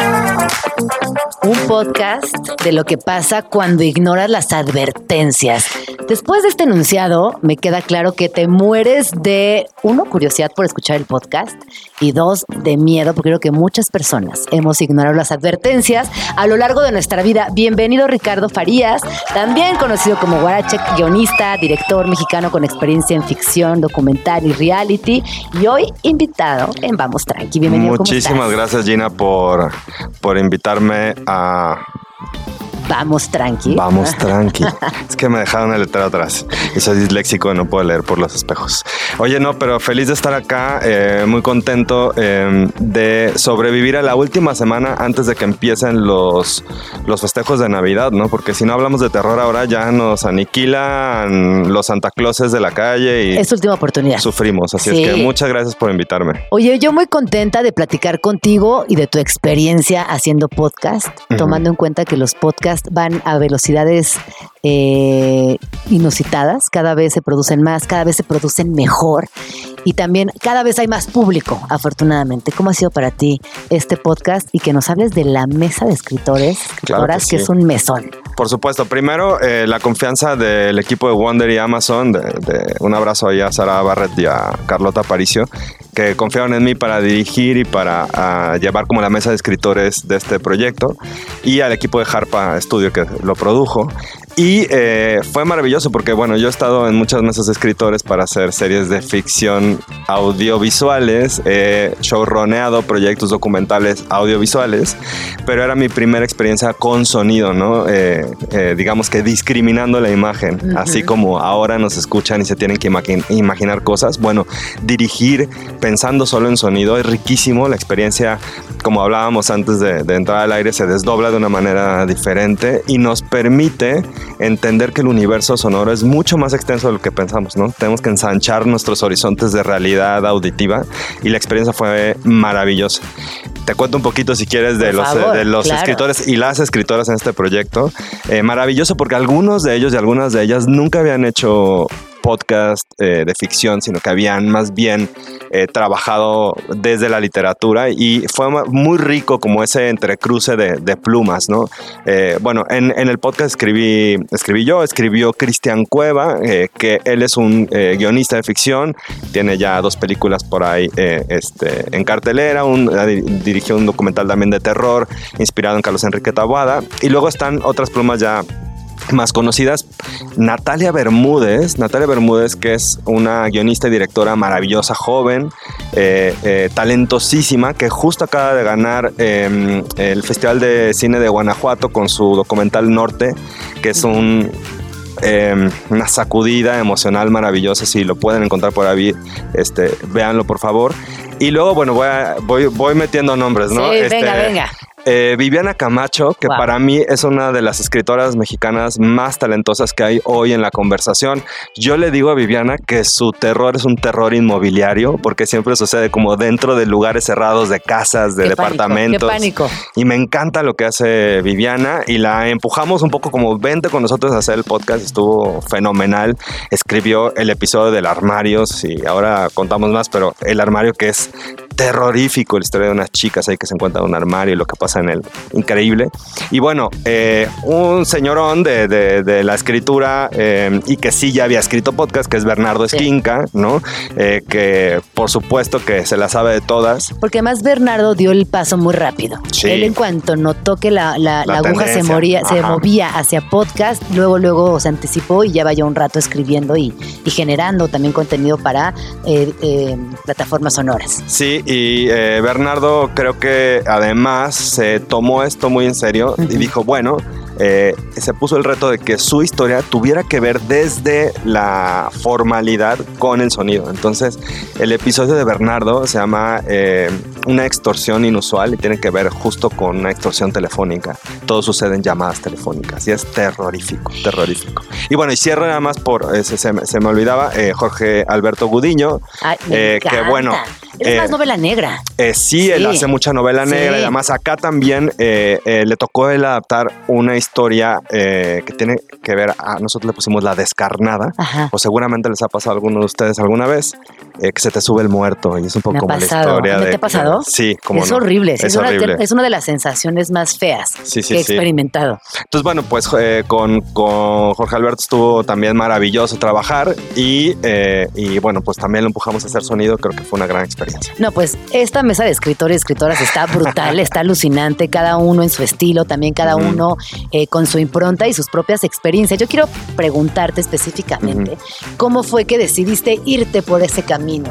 Un podcast de lo que pasa cuando ignoras las advertencias. Después de este enunciado, me queda claro que te mueres de, uno, curiosidad por escuchar el podcast y dos, de miedo, porque creo que muchas personas hemos ignorado las advertencias a lo largo de nuestra vida. Bienvenido Ricardo Farías, también conocido como Guarachek, guionista, director mexicano con experiencia en ficción, documental y reality, y hoy invitado en Vamos Tranqui. Bienvenido. Muchísimas gracias Gina por, por invitarme a 啊。Vamos tranqui. Vamos tranqui. es que me dejaron el letrero atrás y soy disléxico y no puedo leer por los espejos. Oye, no, pero feliz de estar acá, eh, muy contento eh, de sobrevivir a la última semana antes de que empiecen los, los festejos de Navidad, ¿no? Porque si no hablamos de terror ahora ya nos aniquilan los Santa Clauses de la calle y... Es última oportunidad. Sufrimos, así es que muchas gracias por invitarme. Oye, yo muy contenta de platicar contigo y de tu experiencia haciendo podcast, tomando en cuenta que los podcasts van a velocidades eh, inusitadas, cada vez se producen más, cada vez se producen mejor y también cada vez hay más público, afortunadamente. ¿Cómo ha sido para ti este podcast y que nos hables de la mesa de escritores, escritoras, que, es un mesón? Por supuesto, primero eh, la confianza del equipo de Wonder y Amazon, de, un abrazo ahí a Sara Barrett y a Carlota Paricio, que confiaron en mí para dirigir y para ah, llevar como la mesa de escritores de este proyecto, y al equipo de Harpa Studio que lo produjo. Y eh, fue maravilloso porque, bueno, yo he estado en muchas mesas de escritores para hacer series de ficción audiovisuales, he showroneado proyectos documentales audiovisuales, pero era mi primera experiencia con sonido, ¿no? Eh, eh, digamos que discriminando la imagen, así como ahora nos escuchan y se tienen que imaginar cosas. Bueno, dirigir pensando solo en sonido es riquísimo, la experiencia, como hablábamos antes de entrar al aire, se desdobla de una manera diferente y nos permite entender que el universo sonoro es mucho más extenso de lo que pensamos, ¿no? Tenemos que ensanchar nuestros horizontes de realidad auditiva y la experiencia fue maravillosa. Te cuento un poquito si quieres de los, de los escritores y las escritoras en este proyecto. Eh, maravilloso porque algunos de ellos y algunas de ellas nunca habían hecho podcast eh, de ficción, sino que habían más bien eh, trabajado desde la literatura y fue muy rico como ese entrecruce de, plumas, ¿no? Eh, bueno, en, el podcast escribí, escribí yo, escribió Cristian Cueva, que él es un guionista de ficción, tiene ya dos películas por ahí este, en cartelera, un, dirigió un documental también de terror inspirado en Carlos Enrique Taboada y luego están otras plumas ya más conocidas, Natalia Bermúdez, Natalia Bermúdez que es una guionista y directora maravillosa, joven, eh, eh, talentosísima, que justo acaba de ganar em, el Festival de Cine de Guanajuato con su documental Norte, que es un, em, una sacudida emocional maravillosa. Si lo pueden encontrar por ahí, este, véanlo por favor. Y luego, bueno, voy, voy, voy metiendo nombres, ¿no? Sí, este, venga, venga. Eh, Viviana Camacho, que Wow. para mí es una de las escritoras mexicanas más talentosas que hay hoy en la conversación. Yo le digo a Viviana que su terror es un terror inmobiliario, porque siempre sucede como dentro de lugares cerrados, de casas, de Qué pánico, departamentos. qué pánico. Y me encanta lo que hace Viviana y la empujamos un poco como vente con nosotros a hacer el podcast. Estuvo fenomenal. Escribió el episodio del armario y ahora contamos más, pero el armario que es terrorífico, la historia de unas chicas ahí que se encuentran en un armario y lo que pasa en él. Increíble. Y bueno, eh, un señorón de, de- de la escritura eh, y que sí ya había escrito podcast, que es Bernardo Esquinca, ¿no? Eh, que por supuesto que se la sabe de todas. Porque además Bernardo dio el paso muy rápido. Sí. Él en cuanto notó que la, la- La la aguja se, moría, se movía hacia podcast, luego luego se anticipó y ya vaya un rato escribiendo y, y generando también contenido para eh, eh, plataformas sonoras. Sí, y eh, Bernardo creo que además se tomó esto muy en serio y dijo, bueno, eh, se puso el reto de que su historia tuviera que ver desde la formalidad con el sonido. Entonces, el episodio de Bernardo se llama eh, Una extorsión inusual y tiene que ver justo con una extorsión telefónica. Todo sucede en llamadas telefónicas y es terrorífico, terrorífico. Y bueno, y cierro nada más por, eh, se, se me- se me olvidaba, eh, Jorge Alberto Gudiño, Ay, me eh, que bueno. Es más novela negra. eh, sí, él hace mucha novela Sí. negra y además acá también eh, eh, le tocó él adaptar una historia que tiene que ver, a nosotros le pusimos la descarnada, Ajá. o seguramente les ha pasado a alguno de ustedes alguna vez, eh, que se te sube el muerto y es un poco Me ha como pasado. la historia ¿Me de... te ha pasado? Sí, como es horrible. sí, Es, Es, una, horrible. es una de las sensaciones más feas Sí, sí, que he sí. experimentado. Entonces, bueno, pues eh, con, con Jorge Alberto estuvo también maravilloso trabajar y, eh, y bueno, pues también lo empujamos a hacer sonido, creo que fue una gran experiencia. No, pues esta mesa de escritores y escritoras está brutal, está alucinante, cada uno en su estilo, también cada Ujú. uno eh, con su impronta y sus propias experiencias. Yo quiero preguntarte específicamente, ¿cómo fue que decidiste irte por ese camino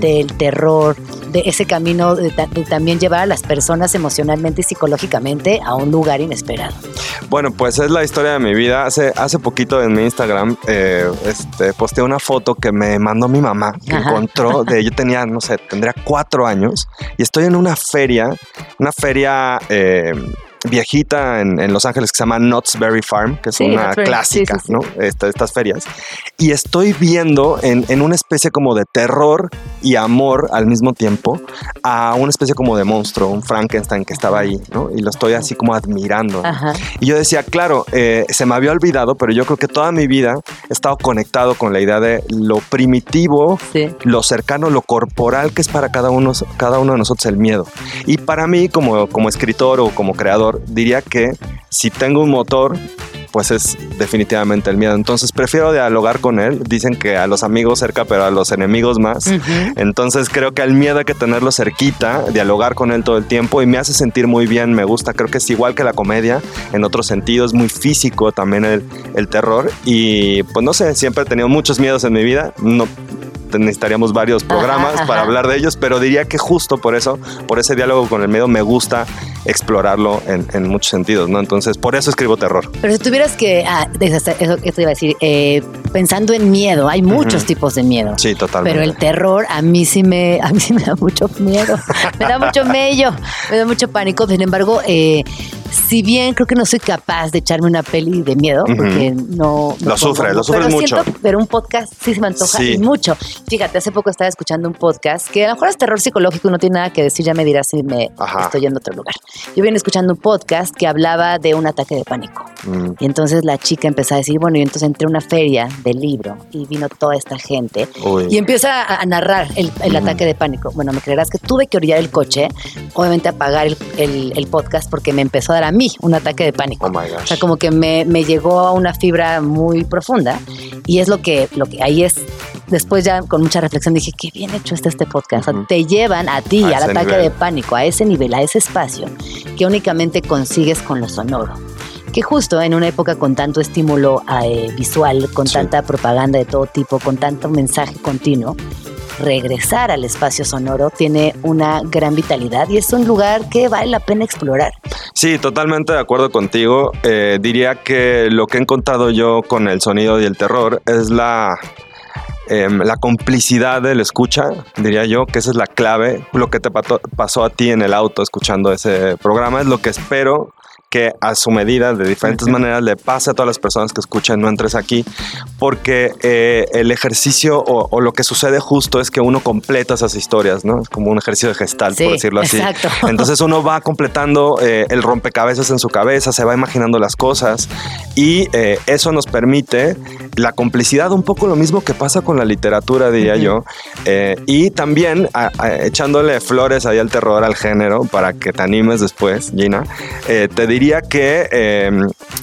del terror, de ese camino de, ta- de también llevar a las personas emocionalmente y psicológicamente a un lugar inesperado? Bueno, pues es la historia de mi vida. Hace, hace poquito en mi Instagram eh, este, posteé una foto que me mandó mi mamá, que Ajá. encontró de, yo tenía, no sé, tendría cuatro años y estoy en una feria, una feria eh, viejita en, en Los Ángeles que se llama Knott's Berry Farm, que es Sí, una clásica, sí, sí. ¿no? Esta- estas ferias. Y estoy viendo en, en una especie como de terror y amor al mismo tiempo a una especie como de monstruo, un Frankenstein que estaba ahí, ¿no? Y lo estoy así como admirando. ¿no? Y yo decía, claro, eh, se me había olvidado, pero yo creo que toda mi vida he estado conectado con la idea de lo primitivo, lo cercano, lo corporal que es para cada uno, cada uno de nosotros el miedo. Y para mí, como, como escritor o como creador, diría que si tengo un motor, pues es definitivamente el miedo. Entonces prefiero dialogar con él. Dicen que a los amigos cerca, pero a los enemigos más. Entonces creo que al miedo hay que tenerlo cerquita, dialogar con él todo el tiempo y me hace sentir muy bien, me gusta, creo que es igual que la comedia, en otros sentidos, muy físico también el, el terror y pues no sé, siempre he tenido muchos miedos en mi vida, no necesitaríamos varios programas ajá. para hablar de ellos, pero diría que justo por eso, por ese diálogo con el miedo, me gusta explorarlo en, en muchos sentidos, ¿no? Entonces, por eso escribo terror. Pero si tuvieras que, ah, eso, eso- iba a decir, eh, pensando en miedo, hay muchos tipos de miedo. Sí, totalmente. Pero el terror a mí sí me, a mí sí me da mucho miedo, me da mucho mello, me da mucho pánico. Sin embargo, eh, si bien creo que no soy capaz de echarme una peli de miedo, Ujú. porque no, no Lo sufres, lo sufres pero mucho. siento- pero un podcast sí se me antoja Sí. y mucho. Fíjate, hace poco estaba escuchando un podcast que a lo mejor es terror psicológico y no tiene nada que decir, ya me dirás si me Ajá. estoy yendo a otro lugar. Yo vine escuchando un podcast que hablaba de un ataque de pánico. Mm, Y entonces la chica empezó a decir, bueno, y entonces entré a una feria del libro y vino toda esta gente uy. y empieza a, a narrar el, el ataque de pánico. Bueno, me creerás que tuve que orillar el coche, obviamente apagar el, el- el podcast porque me empezó a dar a mí un ataque de pánico. Oh my O gosh. sea, como que me, me llegó a una fibra muy profunda y es lo que, lo que ahí es. Después ya con mucha reflexión dije, qué bien hecho está este podcast. O sea, te llevan a ti, A al ataque nivel. de pánico, a ese nivel, a ese espacio que únicamente consigues con lo sonoro. Que justo en una época con tanto estímulo eh, visual, con Sí. tanta propaganda de todo tipo, con tanto mensaje continuo, regresar al espacio sonoro tiene una gran vitalidad y es un lugar que vale la pena explorar. Sí, totalmente de acuerdo contigo. Eh, diría que lo que he encontrado yo con el sonido y el terror es la em, la complicidad del escucha, diría yo, que esa es la clave. Lo que te pasó a ti en el auto escuchando ese programa es lo que espero que a su medida, de diferentes maneras, le pase a todas las personas que escuchan No Entres Aquí, porque eh, el ejercicio o, o lo que sucede justo es que uno completa esas historias, ¿no? Es como un ejercicio de gestal, Sí, por decirlo así. exacto. Entonces uno va completando eh, el rompecabezas en su cabeza, se va imaginando las cosas y eh, eso nos permite la complicidad, un poco lo mismo que pasa con la literatura, diría yo, eh, y también a- a- echándole flores ahí al terror, al género, para que te animes después, Gina, eh, te diría que eh,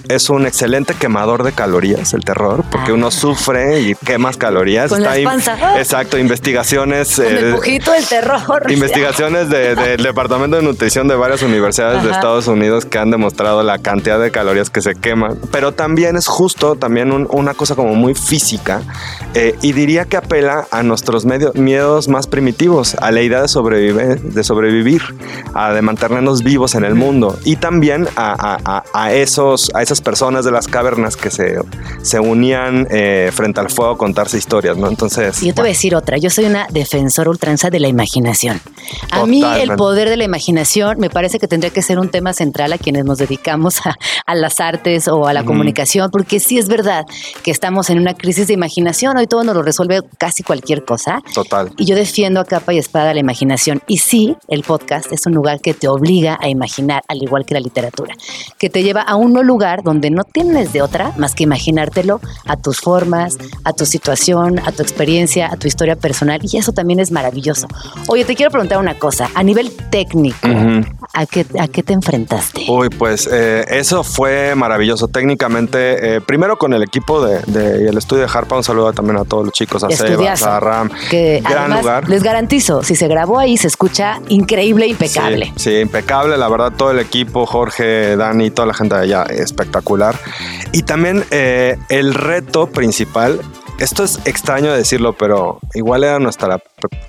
es un excelente quemador de calorías el terror, porque uno sufre y quemas calorías. Con. ¡Ah! Exacto, investigaciones. Con el eh, pujito del terror. Investigaciones de- del Departamento de Nutrición de varias universidades de. Estados Unidos que han demostrado la cantidad de calorías que se queman. Pero también es justo, también un- una cosa como muy física eh, y diría que apela a nuestros medio- miedos más primitivos, a la idea de sobrevivir, de sobrevivir, a de mantenernos vivos en el mundo y también a, a- a- esos, a esas personas de las cavernas que se, se unían eh, frente al fuego a contarse historias, ¿no? Entonces, yo te voy a decir otra. Yo soy una defensora ultranza de la imaginación. A mí el Totalmente. poder de la imaginación me parece que tendría que ser un tema central a quienes nos dedicamos a, a las artes o a la Ujú. comunicación, porque sí es verdad que estamos en una crisis de imaginación. Hoy todo nos lo resuelve casi cualquier cosa. total. Y yo defiendo a capa y espada la imaginación. Y sí, el podcast es un lugar que te obliga a imaginar, al igual que la literatura, que te lleva a un lugar donde no tienes de otra más que imaginártelo a tus formas, a tu situación, a tu experiencia, a tu historia personal. Y eso también es maravilloso. Oye, te quiero preguntar una cosa. A nivel técnico, Ujú. ¿a, qué, ¿a qué te enfrentaste? Uy, pues eh, eso fue maravilloso. Técnicamente, eh, primero con el equipo de, de- y el estudio de Harpa, un saludo también a todos los chicos, a Sebas, a Ram. Que Gran además, lugar. les garantizo, si se grabó ahí, se escucha increíble, impecable. Sí, sí, impecable, la verdad, todo el equipo, Jorge, Dani, toda la gente de allá, espectacular. Y también eh, el reto principal, esto es extraño decirlo, pero igual era nuestra,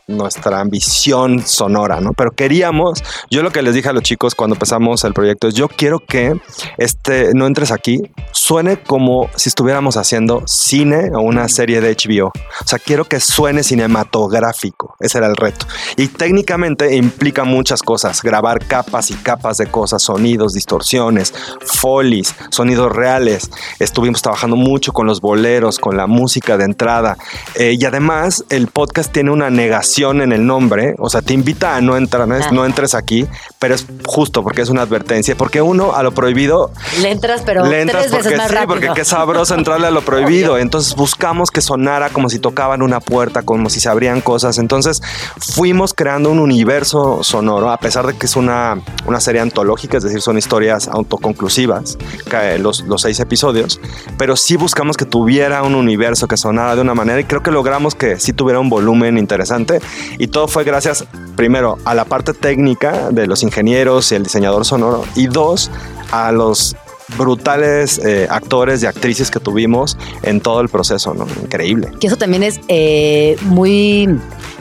nuestra ambición sonora, ¿no? Pero queríamos, yo lo que les dije a los chicos cuando empezamos el proyecto es, yo quiero que este, no entres aquí, suene como si estuviéramos haciendo cine o una serie de HBO. O sea, quiero que suene cinematográfico. Ese era el reto. Y técnicamente implica muchas cosas. Grabar capas y capas de cosas, sonidos, distorsiones, folies, sonidos reales. Estuvimos trabajando mucho con los boleros, con la música de entrada. Eh, y además, el podcast tiene una negación en el nombre. O sea, te invita a no entrar, no, Ah. no entres aquí, pero es justo porque es una advertencia. Porque uno a lo prohibido Le entras, pero le entras tres veces porque más sí, rápido. porque qué sabroso entrarle a lo prohibido. Entonces buscamos que sonara como si tocaban una puerta, como si se abrían cosas. Entonces fuimos creando un universo sonoro, a pesar de que es una, una serie antológica, es decir, son historias autoconclusivas, los, los seis episodios, pero sí buscamos que tuviera un universo que sonara de una manera y creo que logramos que sí tuviera un volumen interesante y todo fue gracias primero a la parte técnica de los ingenieros y el diseñador sonoro y dos a los brutales eh, actores y actrices que tuvimos en todo el proceso, ¿no? Increíble. Que eso también es eh, muy.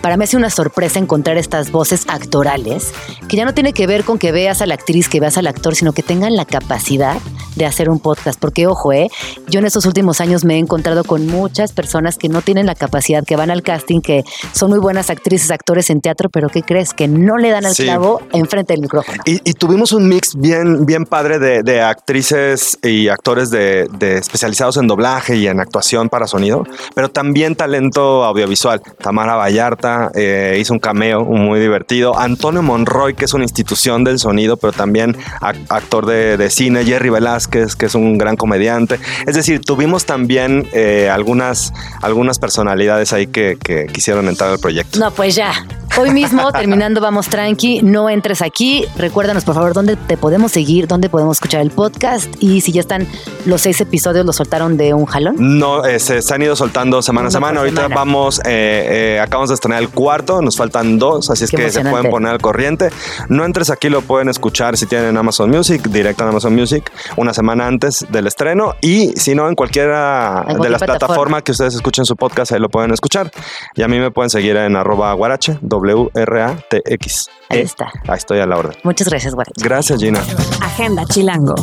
Para mí ha sido una sorpresa encontrar estas voces actorales, que ya no tiene que ver con que veas a la actriz, que veas al actor, sino que tengan la capacidad de hacer un podcast. Porque, ojo, eh, yo en estos últimos años me he encontrado con muchas personas que no tienen la capacidad, que van al casting, que son muy buenas actrices, actores en teatro, pero ¿qué crees? Que no le dan al Sí. clavo enfrente del micrófono. Y, y tuvimos un mix bien, bien padre de, de actrices y actores de, de especializados en doblaje y en actuación para sonido, pero también talento audiovisual. Tamara Vallarta eh, hizo un cameo muy divertido. Antonio Monroy, que es una institución del sonido, pero también ac- actor de, de cine. Jerry Velázquez, que es un gran comediante. Es decir, tuvimos también eh, algunas, algunas personalidades ahí que, que quisieron entrar al proyecto. No, pues ya. Hoy mismo, terminando Vamos Tranqui, no entres aquí. Recuérdanos, por favor, dónde te podemos seguir, dónde podemos escuchar el podcast y si ya están los seis episodios, los soltaron de un jalón. No, eh, se, se han ido soltando semana a semana. Ahorita semana. vamos, eh, eh, acabamos de estrenar el cuarto, nos faltan dos, así es Qué que se pueden poner al corriente. No entres aquí, lo pueden escuchar si tienen Amazon Music, directo en Amazon Music, una semana antes del estreno. Y si no, en cualquiera En de las plataforma. plataformas que ustedes escuchen su podcast, ahí lo pueden escuchar. Y a mí me pueden seguir en arroba guarache, W-R-A-T-X. Ahí Eh, está. Ahí estoy a la orden. Muchas gracias, Guarache. Gracias, Gina. Agenda Chilango.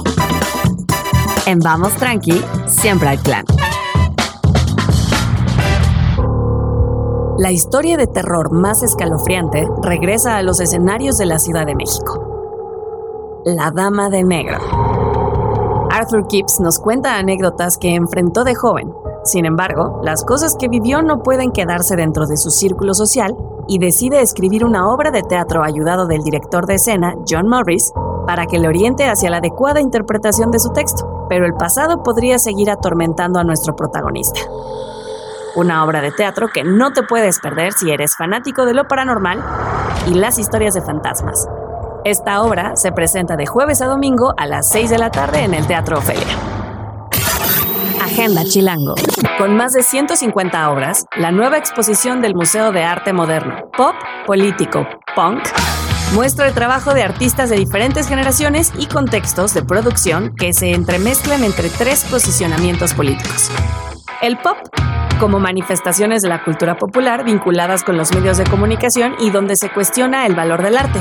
En Vamos Tranqui, siempre hay plan. la historia de terror más escalofriante regresa a los escenarios de la Ciudad de México. La Dama de Negro. Arthur Gibbs nos cuenta anécdotas que enfrentó de joven. Sin embargo, las cosas que vivió no pueden quedarse dentro de su círculo social y decide escribir una obra de teatro ayudado del director de escena, John Morris, para que le oriente hacia la adecuada interpretación de su texto, pero el pasado podría seguir atormentando a nuestro protagonista una obra de teatro que no te puedes perder si eres fanático de lo paranormal y las historias de fantasmas. Esta obra se presenta de jueves a domingo a las 6 de la tarde en el Teatro Ofelia. Agenda Chilango. Con más de 150 obras, la nueva exposición del Museo de Arte Moderno, Pop, Político, Punk, muestra el trabajo de artistas de diferentes generaciones y contextos de producción que se entremezclan entre tres posicionamientos políticos. El pop como manifestaciones de la cultura popular vinculadas con los medios de comunicación y donde se cuestiona el valor del arte.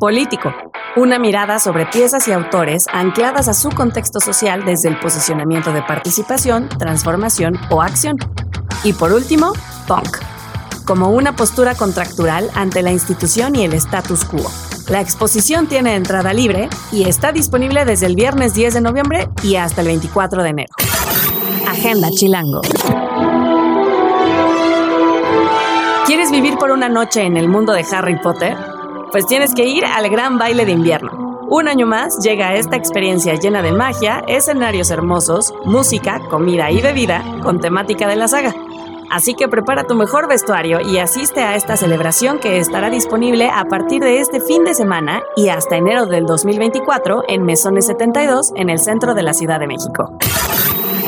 Político, una mirada sobre piezas y autores ancladas a su contexto social desde el posicionamiento de participación, transformación o acción. Y por último, punk, como una postura contractural ante la institución y el status quo. La exposición tiene entrada libre y está disponible desde el viernes 10 de noviembre y hasta el 24 de enero. Agenda Chilango. ¿Quieres vivir por una noche en el mundo de Harry Potter? Pues tienes que ir al gran baile de invierno. Un año más llega esta experiencia llena de magia, escenarios hermosos, música, comida y bebida con temática de la saga. Así que prepara tu mejor vestuario y asiste a esta celebración que estará disponible a partir de este fin de semana y hasta enero del 2024 en Mesones 72 en el centro de la Ciudad de México.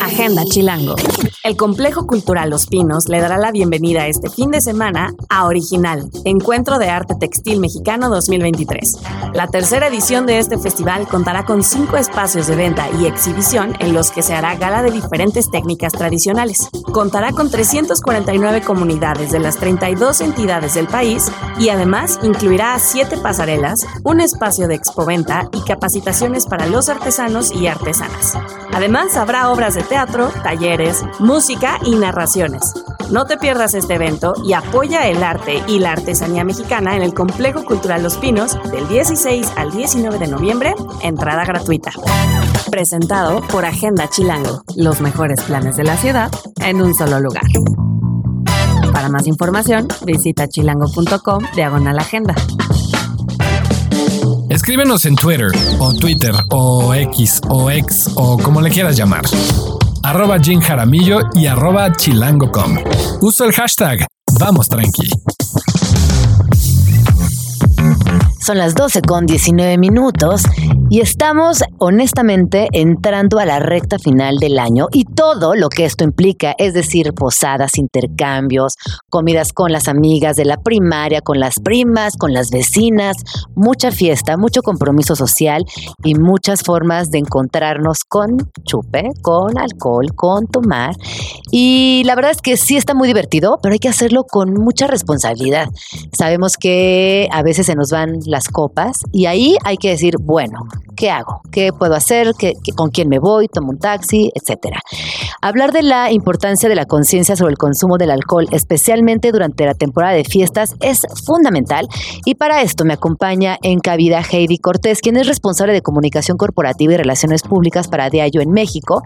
Agenda Chilango. El Complejo Cultural Los Pinos le dará la bienvenida este fin de semana a Original, Encuentro de Arte Textil Mexicano 2023. La tercera edición de este festival contará con cinco espacios de venta y exhibición en los que se hará gala de diferentes técnicas tradicionales. Contará con 349 comunidades de las 32 entidades del país y además incluirá siete pasarelas, un espacio de expoventa y capacitaciones para los artesanos y artesanas. Además, habrá obras de teatro, talleres, música y narraciones. No te pierdas este evento y apoya el arte y la artesanía mexicana en el Complejo Cultural Los Pinos del 16 al 19 de noviembre, entrada gratuita. Presentado por Agenda Chilango, los mejores planes de la ciudad en un solo lugar. Para más información, visita chilango.com diagonal agenda. Escríbenos en Twitter o Twitter o X o X o como le quieras llamar arroba Jim Jaramillo y arroba chilango.com. Uso el hashtag Vamos Tranqui. Son las 12 con 19 minutos y estamos honestamente entrando a la recta final del año y todo lo que esto implica, es decir, posadas, intercambios, comidas con las amigas de la primaria, con las primas, con las vecinas, mucha fiesta, mucho compromiso social y muchas formas de encontrarnos con chupe, con alcohol, con tomar. Y la verdad es que sí está muy divertido, pero hay que hacerlo con mucha responsabilidad. Sabemos que a veces se nos van las copas y ahí hay que decir, bueno, ¿qué hago? ¿Qué puedo hacer? ¿Qué, con quién me voy? ¿Tomo un taxi? Etcétera. Hablar de la importancia de la conciencia sobre el consumo del alcohol, especialmente durante la temporada de fiestas, es fundamental y para esto me acompaña en cabida Heidi Cortés, quien es responsable de comunicación corporativa y relaciones públicas para Diallo en México.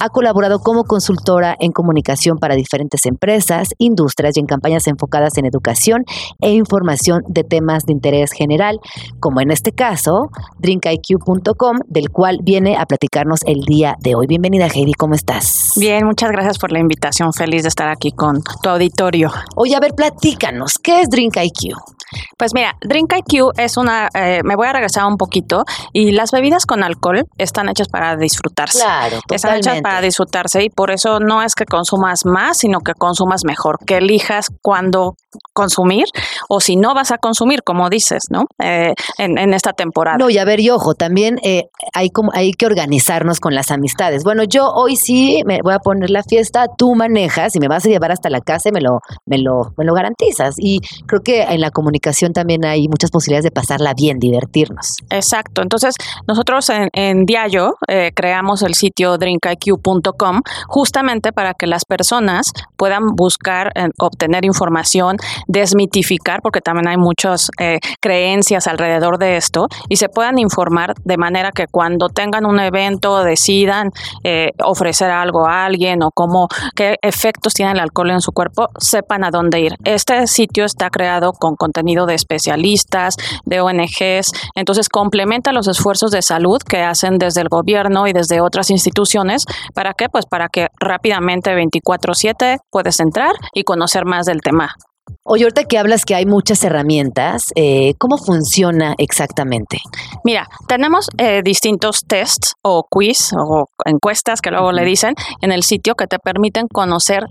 Ha colaborado como consultora en comunicación para diferentes empresas, industrias y en campañas enfocadas en educación e información de temas de interés general, como en este caso, drinkiq.com, del cual viene a platicarnos el día de hoy. Bienvenida Heidi, ¿cómo estás? Bien, muchas gracias por la invitación. Feliz de estar aquí con tu auditorio. Oye, a ver, platícanos, ¿qué es Drink IQ? Pues mira, Drink IQ es una, eh, me voy a regresar un poquito, y las bebidas con alcohol están hechas para disfrutarse. Claro, Están hechas para disfrutarse y por eso no es que consumas más, sino que consumas mejor, que elijas cuándo consumir o si no vas a consumir, como dices, ¿no? Eh, en, en, esta temporada. No, y a ver, y ojo, también eh, hay, como, hay que organizarnos con las amistades. Bueno, yo hoy sí me voy a poner la fiesta, tú manejas y me vas a llevar hasta la casa y me lo, me lo, me lo garantizas. Y creo que en la comunidad también hay muchas posibilidades de pasarla bien, divertirnos. Exacto. Entonces, nosotros en, en Diallo eh, creamos el sitio drinkiq.com justamente para que las personas puedan buscar, eh, obtener información, desmitificar, porque también hay muchas eh, creencias alrededor de esto, y se puedan informar de manera que cuando tengan un evento decidan eh, ofrecer algo a alguien o cómo, qué efectos tiene el alcohol en su cuerpo, sepan a dónde ir. Este sitio está creado con contenido de especialistas, de ONGs, entonces complementa los esfuerzos de salud que hacen desde el gobierno y desde otras instituciones. ¿Para qué? Pues para que rápidamente 24/7 puedes entrar y conocer más del tema. Oye, ahorita que hablas que hay muchas herramientas, eh, ¿cómo funciona exactamente? Mira, tenemos eh, distintos tests o quiz o encuestas que luego le dicen en el sitio que te permiten conocer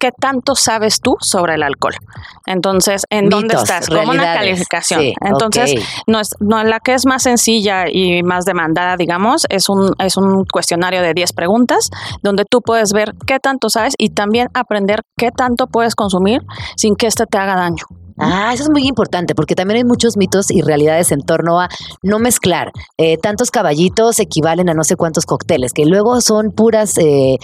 qué tanto sabes tú sobre el alcohol. Entonces, ¿en dónde estás? Como una calificación. Sí, Entonces, no es, no, la que es más sencilla y más demandada, digamos, es un, es un cuestionario de 10 preguntas donde tú puedes ver qué tanto sabes y también aprender qué tanto puedes consumir sin que este te haga daño. Ah, eso es muy importante porque también hay muchos mitos y realidades en torno a no mezclar. Eh, tantos caballitos equivalen a no sé cuántos cócteles, que luego son puras eh,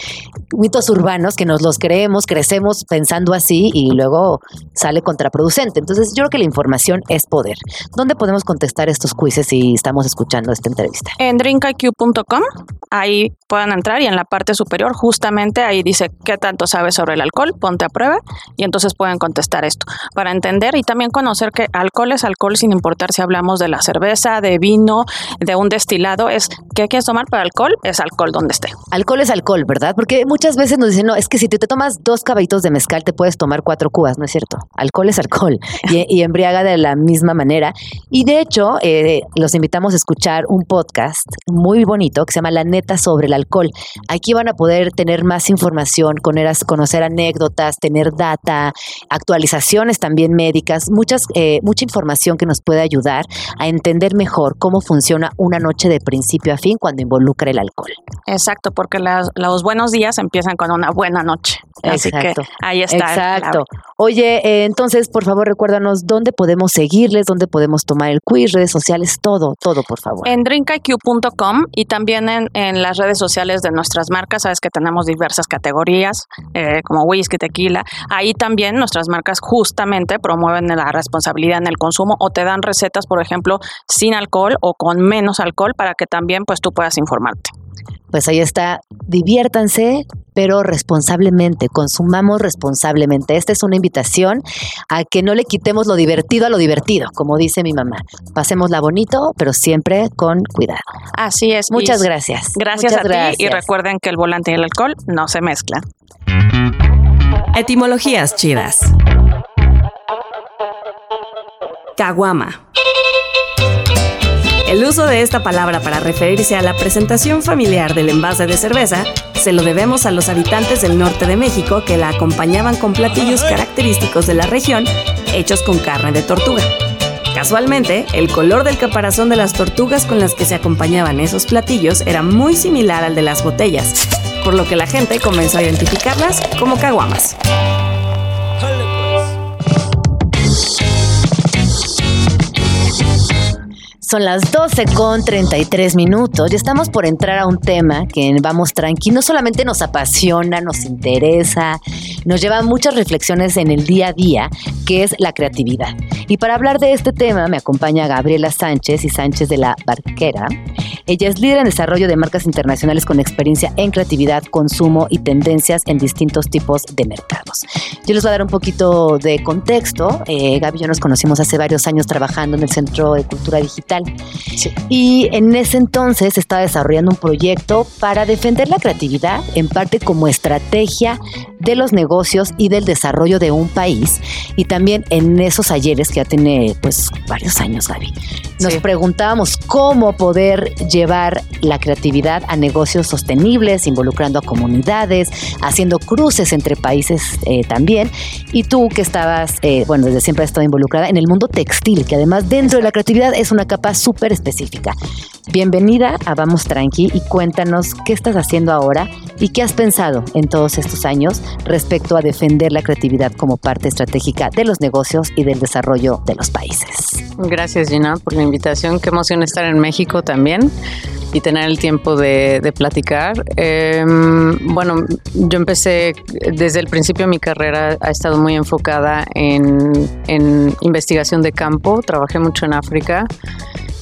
mitos urbanos que nos los creemos, crecemos pensando así y luego sale contraproducente. Entonces yo creo que la información es poder. ¿Dónde podemos contestar estos quizzes si estamos escuchando esta entrevista? En drinkiq.com, ahí pueden entrar y en la parte superior justamente ahí dice qué tanto sabes sobre el alcohol, ponte a prueba y entonces pueden contestar esto para entender y también conocer que alcohol es alcohol sin importar si hablamos de la cerveza, de vino, de un destilado, es qué quieres tomar para alcohol, es alcohol donde esté. Alcohol es alcohol, ¿verdad? Porque muchas veces nos dicen, no, es que si te, te tomas dos caballitos de mezcal te puedes tomar cuatro cubas, no es cierto. Alcohol es alcohol y, y embriaga de la misma manera. Y de hecho, eh, los invitamos a escuchar un podcast muy bonito que se llama La Neta sobre el alcohol. Aquí van a poder tener más información, conocer, conocer anécdotas, tener data, actualizaciones también médicas, muchas, eh, mucha información que nos puede ayudar a entender mejor cómo funciona una noche de principio a fin cuando involucra el alcohol. Exacto, porque las- los buenos días empiezan con una buena noche. Así que Exacto. ahí está. Exacto. Oye, eh, entonces, por favor, recuérdanos dónde podemos seguirles, dónde podemos tomar el quiz, redes sociales, todo, todo, por favor. En drinkiq.com y también en, en las redes sociales de nuestras marcas, sabes que tenemos diversas categorías, eh, como whisky, tequila. Ahí también nuestras marcas justamente promueven la responsabilidad en el consumo o te dan recetas, por ejemplo, sin alcohol o con menos alcohol para que también pues tú puedas informarte. Pues ahí está, diviértanse, pero responsablemente, consumamos responsablemente. Esta es una invitación a que no le quitemos lo divertido a lo divertido, como dice mi mamá. Pasémosla bonito, pero siempre con cuidado. Así es. Muchas y gracias. Gracias Muchas a ti y recuerden que el volante y el alcohol no se mezclan. Etimologías chidas. Caguama. El uso de esta palabra para referirse a la presentación familiar del envase de cerveza se lo debemos a los habitantes del norte de México que la acompañaban con platillos característicos de la región hechos con carne de tortuga. Casualmente, el color del caparazón de las tortugas con las que se acompañaban esos platillos era muy similar al de las botellas, por lo que la gente comenzó a identificarlas como caguamas. Son las 12 con 33 minutos y estamos por entrar a un tema que en vamos tranqui. No solamente nos apasiona, nos interesa, nos lleva a muchas reflexiones en el día a día, que es la creatividad. Y para hablar de este tema me acompaña Gabriela Sánchez y Sánchez de la Barquera. Ella es líder en desarrollo de marcas internacionales con experiencia en creatividad, consumo y tendencias en distintos tipos de mercados. Yo les voy a dar un poquito de contexto. Eh, Gaby y yo nos conocimos hace varios años trabajando en el Centro de Cultura Digital. Y en ese entonces estaba desarrollando un proyecto para defender la creatividad, en parte como estrategia de los negocios y del desarrollo de un país. Y también en esos ayeres que ya tiene pues varios años, Gaby, nos Sí. preguntábamos cómo poder llevar la creatividad a negocios sostenibles, involucrando a comunidades, haciendo cruces entre países eh, también. Y tú que estabas, eh, bueno, desde siempre has estado involucrada en el mundo textil, que además dentro de la creatividad es una capa súper específica. Bienvenida a Vamos Tranqui y cuéntanos qué estás haciendo ahora y qué has pensado en todos estos años respecto a defender la creatividad como parte estratégica de los negocios y del desarrollo de los países. Gracias Gina por la invitación. Qué emoción estar en México también y tener el tiempo de, platicar. Eh, bueno, yo empecé desde el principio mi carrera, ha estado muy enfocada en, en investigación de campo, trabajé mucho en África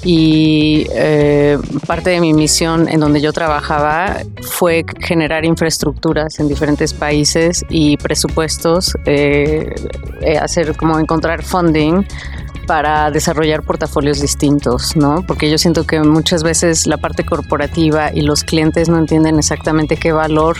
y eh, parte de mi misión en donde yo trabajaba fue generar infraestructuras en diferentes países y presupuestos, eh, eh, hacer como encontrar funding para desarrollar portafolios distintos, ¿no? Porque yo siento que muchas veces la parte corporativa y los clientes no entienden exactamente qué valor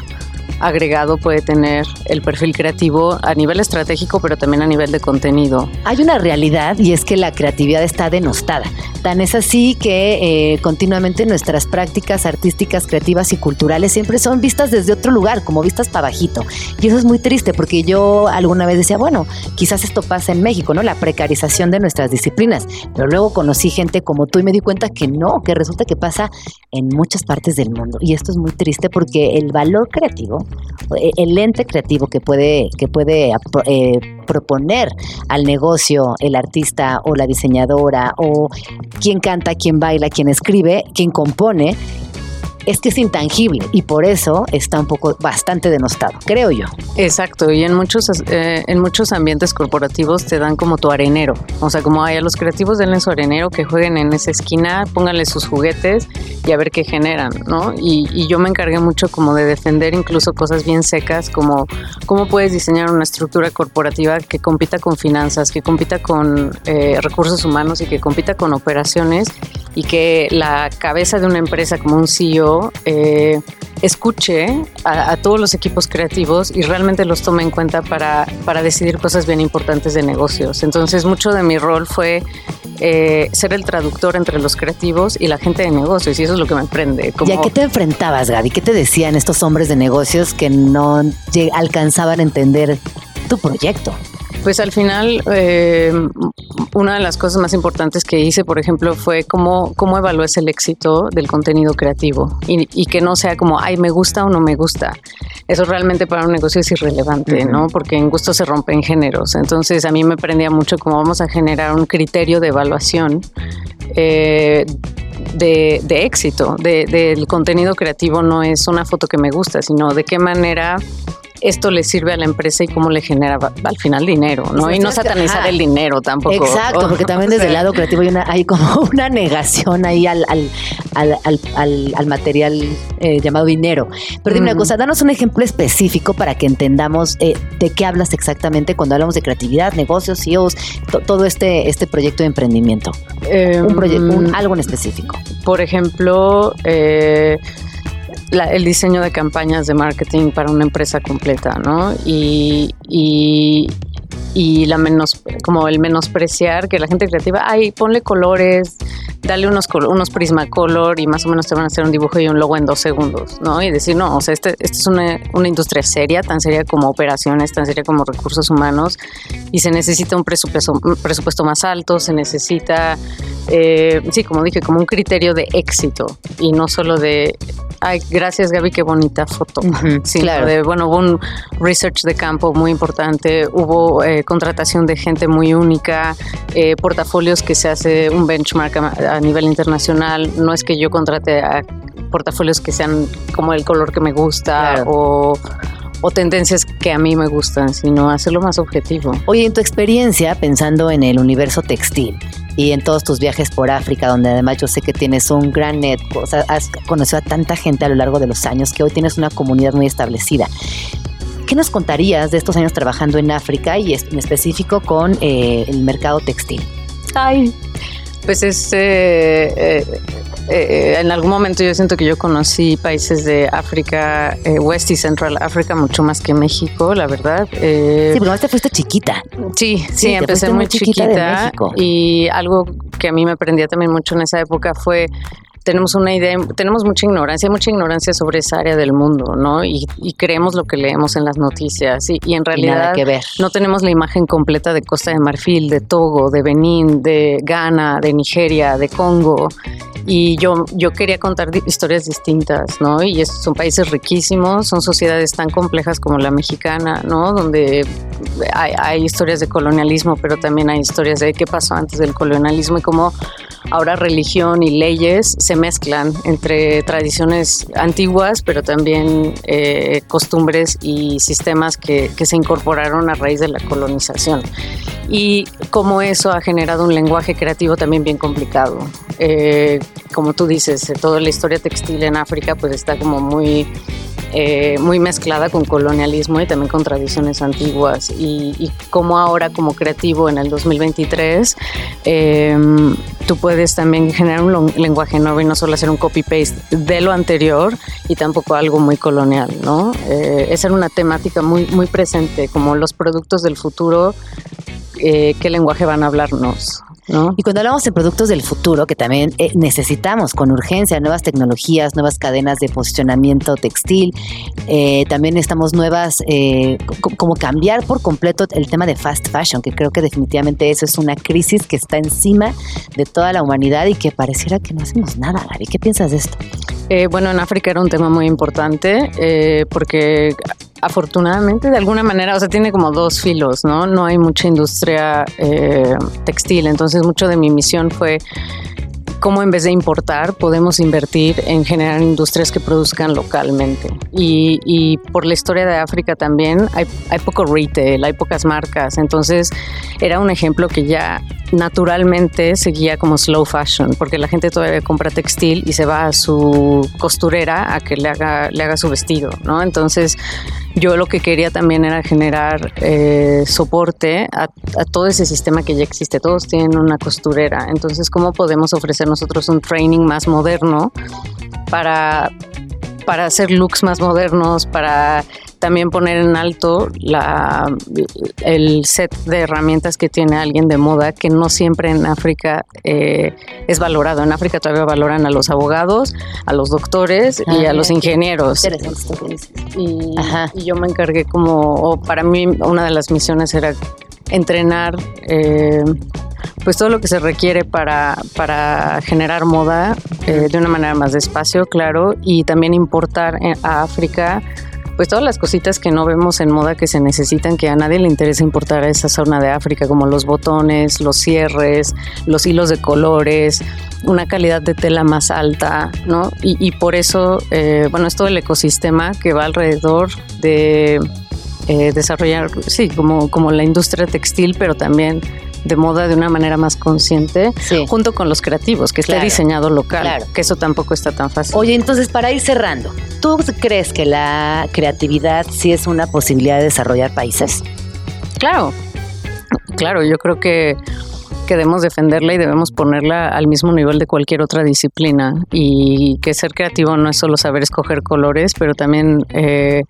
agregado puede tener el perfil creativo a nivel estratégico, pero también a nivel de contenido. Hay una realidad y es que la creatividad está denostada. Tan es así que eh, continuamente nuestras prácticas artísticas, creativas y culturales siempre son vistas desde otro lugar, como vistas para bajito. Y eso es muy triste porque yo alguna vez decía, bueno, quizás esto pasa en México, ¿no? La precarización de nuestras disciplinas. Pero luego conocí gente como tú y me di cuenta que no, que resulta que pasa en muchas partes del mundo. Y esto es muy triste porque el valor creativo eh, el ente creativo que puede, que puede eh, proponer al negocio el artista o la diseñadora o quien canta, quien baila, quien escribe, quien compone, es que es intangible y por eso está un poco bastante denostado, creo yo. Exacto, y en muchos, eh, en muchos ambientes corporativos te dan como tu arenero, o sea, como hay a los creativos denle su arenero, que jueguen en esa esquina, pónganle sus juguetes y a ver qué generan, ¿no? Y, y yo me encargué mucho como de defender incluso cosas bien secas, como cómo puedes diseñar una estructura corporativa que compita con finanzas, que compita con eh, recursos humanos y que compita con operaciones y que la cabeza de una empresa como un CEO eh, escuche a, a, todos los equipos creativos y realmente los tome en cuenta para, para decidir cosas bien importantes de negocios. Entonces mucho de mi rol fue eh, ser el traductor entre los creativos y la gente de negocios y eso es lo que me prende. Como... ¿Y a qué te enfrentabas, Gaby? ¿Qué te decían estos hombres de negocios que no alcanzaban a entender tu proyecto? Pues al final, eh, una de las cosas más importantes que hice, por ejemplo, fue cómo, cómo evalúes el éxito del contenido creativo y, y, que no sea como, ay, me gusta o no me gusta. Eso realmente para un negocio es irrelevante, uh -huh. ¿no? Porque en gusto se rompen géneros. Entonces a mí me prendía mucho cómo vamos a generar un criterio de evaluación. Eh, de, de, éxito, de, del contenido creativo no es una foto que me gusta, sino de qué manera esto le sirve a la empresa y cómo le genera al final dinero, ¿no? y no satanizar ajá. el dinero tampoco. Exacto, porque también desde el lado creativo hay, una, hay como una negación ahí al, al, al, al, al material eh, llamado dinero. Pero dime mm. una cosa, danos un ejemplo específico para que entendamos eh, de qué hablas exactamente cuando hablamos de creatividad, negocios, CEOs, to, todo este, este proyecto de emprendimiento. Eh, un proyecto, un, algo en específico. Por ejemplo, eh, la, el diseño de campañas de marketing para una empresa completa, ¿no? Y, y, y la menos, como el menospreciar que la gente creativa, ay, ponle colores, dale unos, unos Prismacolor y más o menos te van a hacer un dibujo y un logo en dos segundos, ¿no? Y decir, no, o sea, este, este es una, una, industria seria, tan seria como operaciones, tan seria como recursos humanos, y se necesita un presupuesto, un presupuesto más alto, se necesita, eh, sí, como dije, como un criterio de éxito y no solo de, ay, gracias Gaby, qué bonita foto, uh -huh, sino claro. de, bueno, hubo un research de campo muy importante, hubo eh, contratación de gente muy única, eh, portafolios que se hace un benchmark a, a nivel internacional, no es que yo contrate a portafolios que sean como el color que me gusta claro. o o tendencias que a mí me gustan, sino hacerlo más objetivo. Oye, en tu experiencia, pensando en el universo textil y en todos tus viajes por África, donde además yo sé que tienes un gran net, o sea, has conocido a tanta gente a lo largo de los años que hoy tienes una comunidad muy establecida. ¿Qué nos contarías de estos años trabajando en África y en específico con eh, el mercado textil? Ay, pues es eh, eh, eh, en algún momento yo siento que yo conocí países de África, eh, West y Central África mucho más que México, la verdad. Eh, sí, pero te fuiste chiquita. Sí, sí, sí empecé muy, muy chiquita, chiquita y algo que a mí me prendía también mucho en esa época fue tenemos una idea, tenemos mucha ignorancia, mucha ignorancia sobre esa área del mundo, ¿no? Y, y creemos lo que leemos en las noticias y, y en realidad nada que ver. no tenemos la imagen completa de Costa de Marfil, de Togo, de Benín, de Ghana, de Nigeria, de Congo. Y yo, yo quería contar historias distintas, ¿no? Y es- son países riquísimos, son sociedades tan complejas como la mexicana, ¿no? Donde hay, hay historias de colonialismo, pero también hay historias de qué pasó antes del colonialismo y cómo ahora religión y leyes se mezclan entre tradiciones antiguas, pero también eh, costumbres y sistemas que, que se incorporaron a raíz de la colonización. Y cómo eso ha generado un lenguaje creativo también bien complicado. Eh, como tú dices, eh, toda la historia textil en África pues está como muy eh, muy mezclada con colonialismo y también con tradiciones antiguas. Y, y como ahora, como creativo en el 2023, eh, tú puedes también generar un lenguaje nuevo no solo hacer un copy-paste de lo anterior y tampoco algo muy colonial, ¿no? Eh, esa era una temática muy, muy presente, como los productos del futuro, eh, qué lenguaje van a hablarnos. ¿No? Y cuando hablamos de productos del futuro, que también eh, necesitamos con urgencia nuevas tecnologías, nuevas cadenas de posicionamiento textil, eh, también estamos nuevas, eh, co- como cambiar por completo el tema de fast fashion, que creo que definitivamente eso es una crisis que está encima de toda la humanidad y que pareciera que no hacemos nada, Gaby. ¿Qué piensas de esto? Eh, bueno, en África era un tema muy importante eh, porque afortunadamente de alguna manera, o sea, tiene como dos filos, ¿no? No hay mucha industria eh, textil, entonces mucho de mi misión fue cómo en vez de importar podemos invertir en generar industrias que produzcan localmente. Y, y por la historia de África también hay, hay poco retail, hay pocas marcas, entonces era un ejemplo que ya naturalmente seguía como slow fashion, porque la gente todavía compra textil y se va a su costurera a que le haga, le haga su vestido, ¿no? Entonces yo lo que quería también era generar eh, soporte a, a todo ese sistema que ya existe. Todos tienen una costurera. Entonces, ¿cómo podemos ofrecer nosotros un training más moderno para, para hacer looks más modernos, para también poner en alto la, el set de herramientas que tiene alguien de moda que no siempre en África eh, es valorado. En África todavía valoran a los abogados, a los doctores y Ah, a los ingenieros. Y, y yo me encargué como, o para mí una de las misiones era entrenar eh, pues todo lo que se requiere para, para generar moda eh, de una manera más despacio, claro, y también importar en- a África pues todas las cositas que no vemos en moda que se necesitan, que a nadie le interesa importar a esa zona de África, como los botones, los cierres, los hilos de colores, una calidad de tela más alta, ¿no? Y, y por eso, eh, bueno, es todo el ecosistema que va alrededor de eh, desarrollar, sí, como, como la industria textil, pero también de moda de una manera más consciente, junto con los creativos, que esté Claro, diseñado local, claro. que eso tampoco está tan fácil. Oye, entonces para ir cerrando, ¿tú crees que la creatividad sí es una posibilidad de desarrollar países? Claro, claro, yo creo que, que debemos defenderla y debemos ponerla al mismo nivel de cualquier otra disciplina y que ser creativo no es solo saber escoger colores, pero también eh,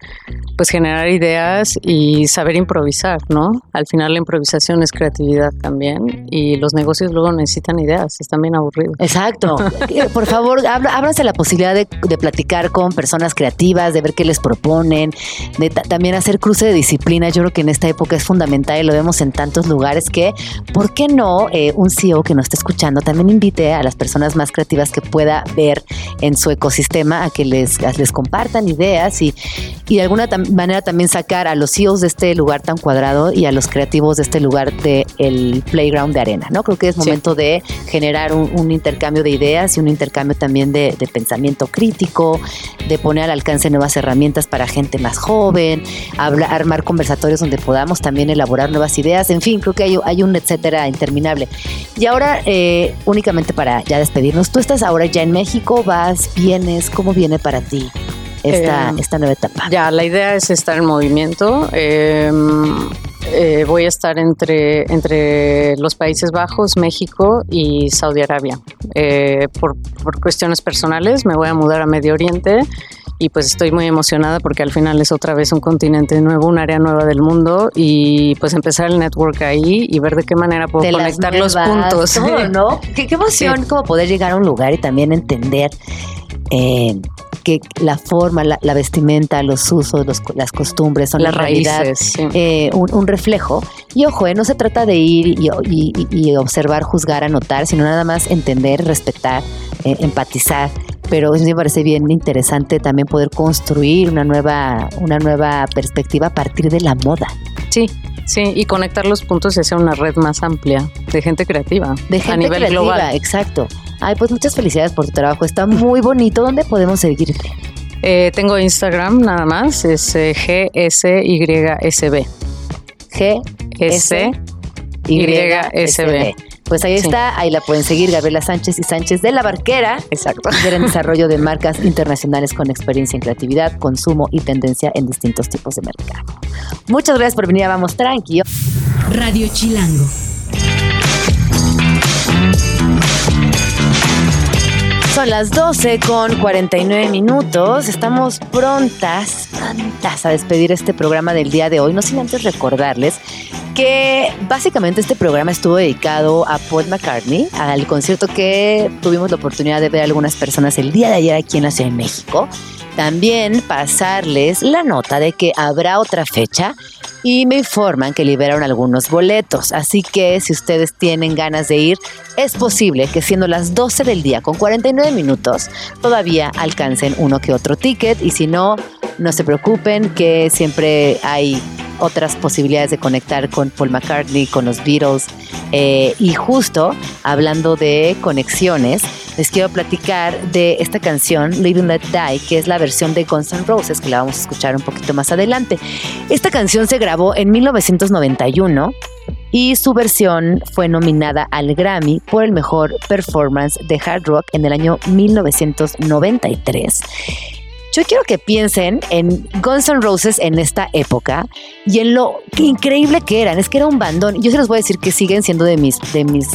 pues generar ideas y saber improvisar, ¿no? Al final la improvisación es creatividad también y los negocios luego necesitan ideas, están bien aburridos. Exacto. Eh, Por favor, ábranse la posibilidad de, de platicar con personas creativas, de ver qué les proponen, de ta- también hacer cruce de disciplinas. Yo creo que en esta época es fundamental y lo vemos en tantos lugares que, ¿por qué no eh, un CEO que nos está escuchando también invite a las personas más creativas que pueda ver en su ecosistema a que les, a- les compartan ideas y, y de alguna tam- manera también sacar a los CEOs de este lugar tan cuadrado y a los creativos de este lugar del el playground de arena, ¿no? Creo que es momento de generar un, un intercambio de ideas y un intercambio también de, de pensamiento crítico, de poner al alcance nuevas herramientas para gente más joven, habla- armar conversatorios donde podamos también elaborar nuevas ideas, en fin, creo que hay, hay un etcétera interminable. Y ahora, eh, únicamente para ya despedirnos, tú estás ahora ya en México, vas, vienes, ¿cómo viene para ti esta, Eh, esta nueva etapa? Ya, la idea es estar en movimiento. Eh, eh, voy a estar entre, entre los Países Bajos, México y Saudi Arabia. Eh, por, por cuestiones personales me voy a mudar a Medio Oriente y pues estoy muy emocionada porque al final es otra vez un continente nuevo, un área nueva del mundo y pues empezar el network ahí y ver de qué manera puedo de conectar los puntos. todo, ¿no? Qué, qué emoción como poder llegar a un lugar y también entender eh, que la forma, la, la vestimenta, los usos, los- las costumbres son Las en realidad raíces, sí. eh, un, un reflejo. Y ojo, eh, no se trata de ir y, y- y- y observar, juzgar, anotar, sino nada más entender, respetar, eh, empatizar. Pero me parece bien interesante también poder construir una nueva, una nueva perspectiva a partir de la moda. Sí, sí, y conectar los puntos y hacer una red más amplia de gente creativa De gente a nivel creativa, global. exacto. Ay, pues muchas felicidades por tu trabajo. Está muy bonito. ¿Dónde podemos seguirte? Eh, tengo Instagram nada más, es eh, GSYSB. G S YSB. Pues ahí Sí. está, ahí la pueden seguir, Gabriela Sánchez y Sánchez de la Barquera. Exacto. Líder en desarrollo de marcas internacionales con experiencia en creatividad, consumo y tendencia en distintos tipos de mercado. Muchas gracias por venir a Vamos Tranqui. Radio Chilango. Son las 12 con 49 minutos. Estamos prontas, prontas a despedir este programa del día de hoy. No sin antes recordarles que básicamente este programa estuvo dedicado a Paul McCartney, al concierto que tuvimos la oportunidad de ver algunas personas el día de ayer aquí en la Ciudad de México. También pasarles la nota de que habrá otra fecha y me informan que liberaron algunos boletos. Así que si ustedes tienen ganas de ir, es posible que siendo las 12 del día con 49 minutos, todavía alcancen uno que otro ticket y si no, no se preocupen que siempre hay otras posibilidades de conectar con Paul McCartney, con los Beatles. Eh, y justo hablando de conexiones, les quiero platicar de esta canción, Live and Let Die, que es la versión de Guns N' Roses, que la vamos a escuchar un poquito más adelante. Esta canción se grabó en 1991 y su versión fue nominada al Grammy por el mejor performance de hard rock en el año 1993. Yo quiero que piensen en Guns N' Roses en esta época y en lo increíble que eran. Es que era un bandón. Yo se los voy a decir que siguen siendo de mis, de mis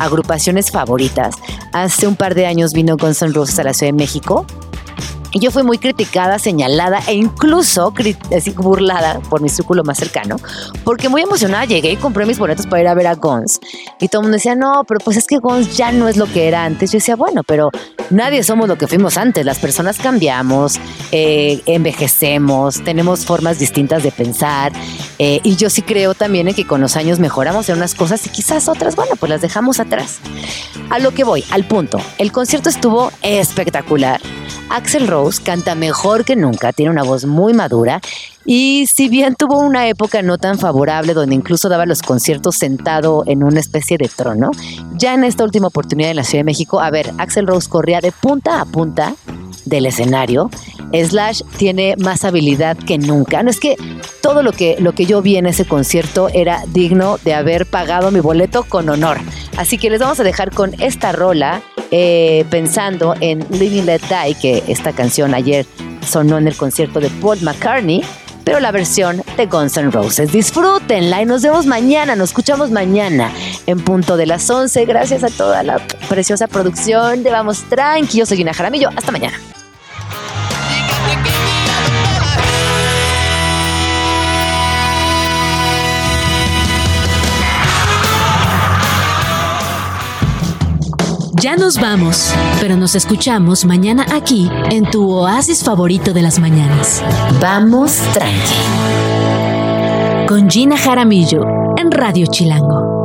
agrupaciones favoritas. Hace un par de años vino Guns N' Roses a la Ciudad de México yo fui muy criticada, señalada e incluso así burlada por mi círculo más cercano, porque muy emocionada llegué y compré mis boletos para ir a ver a Guns. Y todo el mundo decía, no, pero pues es que Guns ya no es lo que era antes. Yo decía, bueno, pero nadie somos lo que fuimos antes. Las personas cambiamos, eh, envejecemos, tenemos formas distintas de pensar. eh, y yo sí creo también en que con los años mejoramos en unas cosas y quizás otras, bueno, pues las dejamos atrás. A lo que voy, al punto. El concierto estuvo espectacular. Axel Canta mejor que nunca, tiene una voz muy madura y si bien tuvo una época no tan favorable donde incluso daba los conciertos sentado en una especie de trono, ya en esta última oportunidad en la Ciudad de México, a ver, Axel Rose corría de punta a punta del escenario. Slash tiene más habilidad que nunca. No es que todo lo que, lo que yo vi en ese concierto era digno de haber pagado mi boleto con honor. Así que les vamos a dejar con esta rola, eh, pensando en Living Let Die, que esta canción ayer sonó en el concierto de Paul McCartney, pero la versión de Guns N' Roses. Disfrútenla y nos vemos mañana, nos escuchamos mañana en punto de las 11. Gracias a toda la preciosa producción de Vamos Tranqui. Yo soy Gina Jaramillo. Hasta mañana. Ya nos vamos, pero nos escuchamos mañana aquí en tu oasis favorito de las mañanas. Vamos tranqui. Con Gina Jaramillo en Radio Chilango.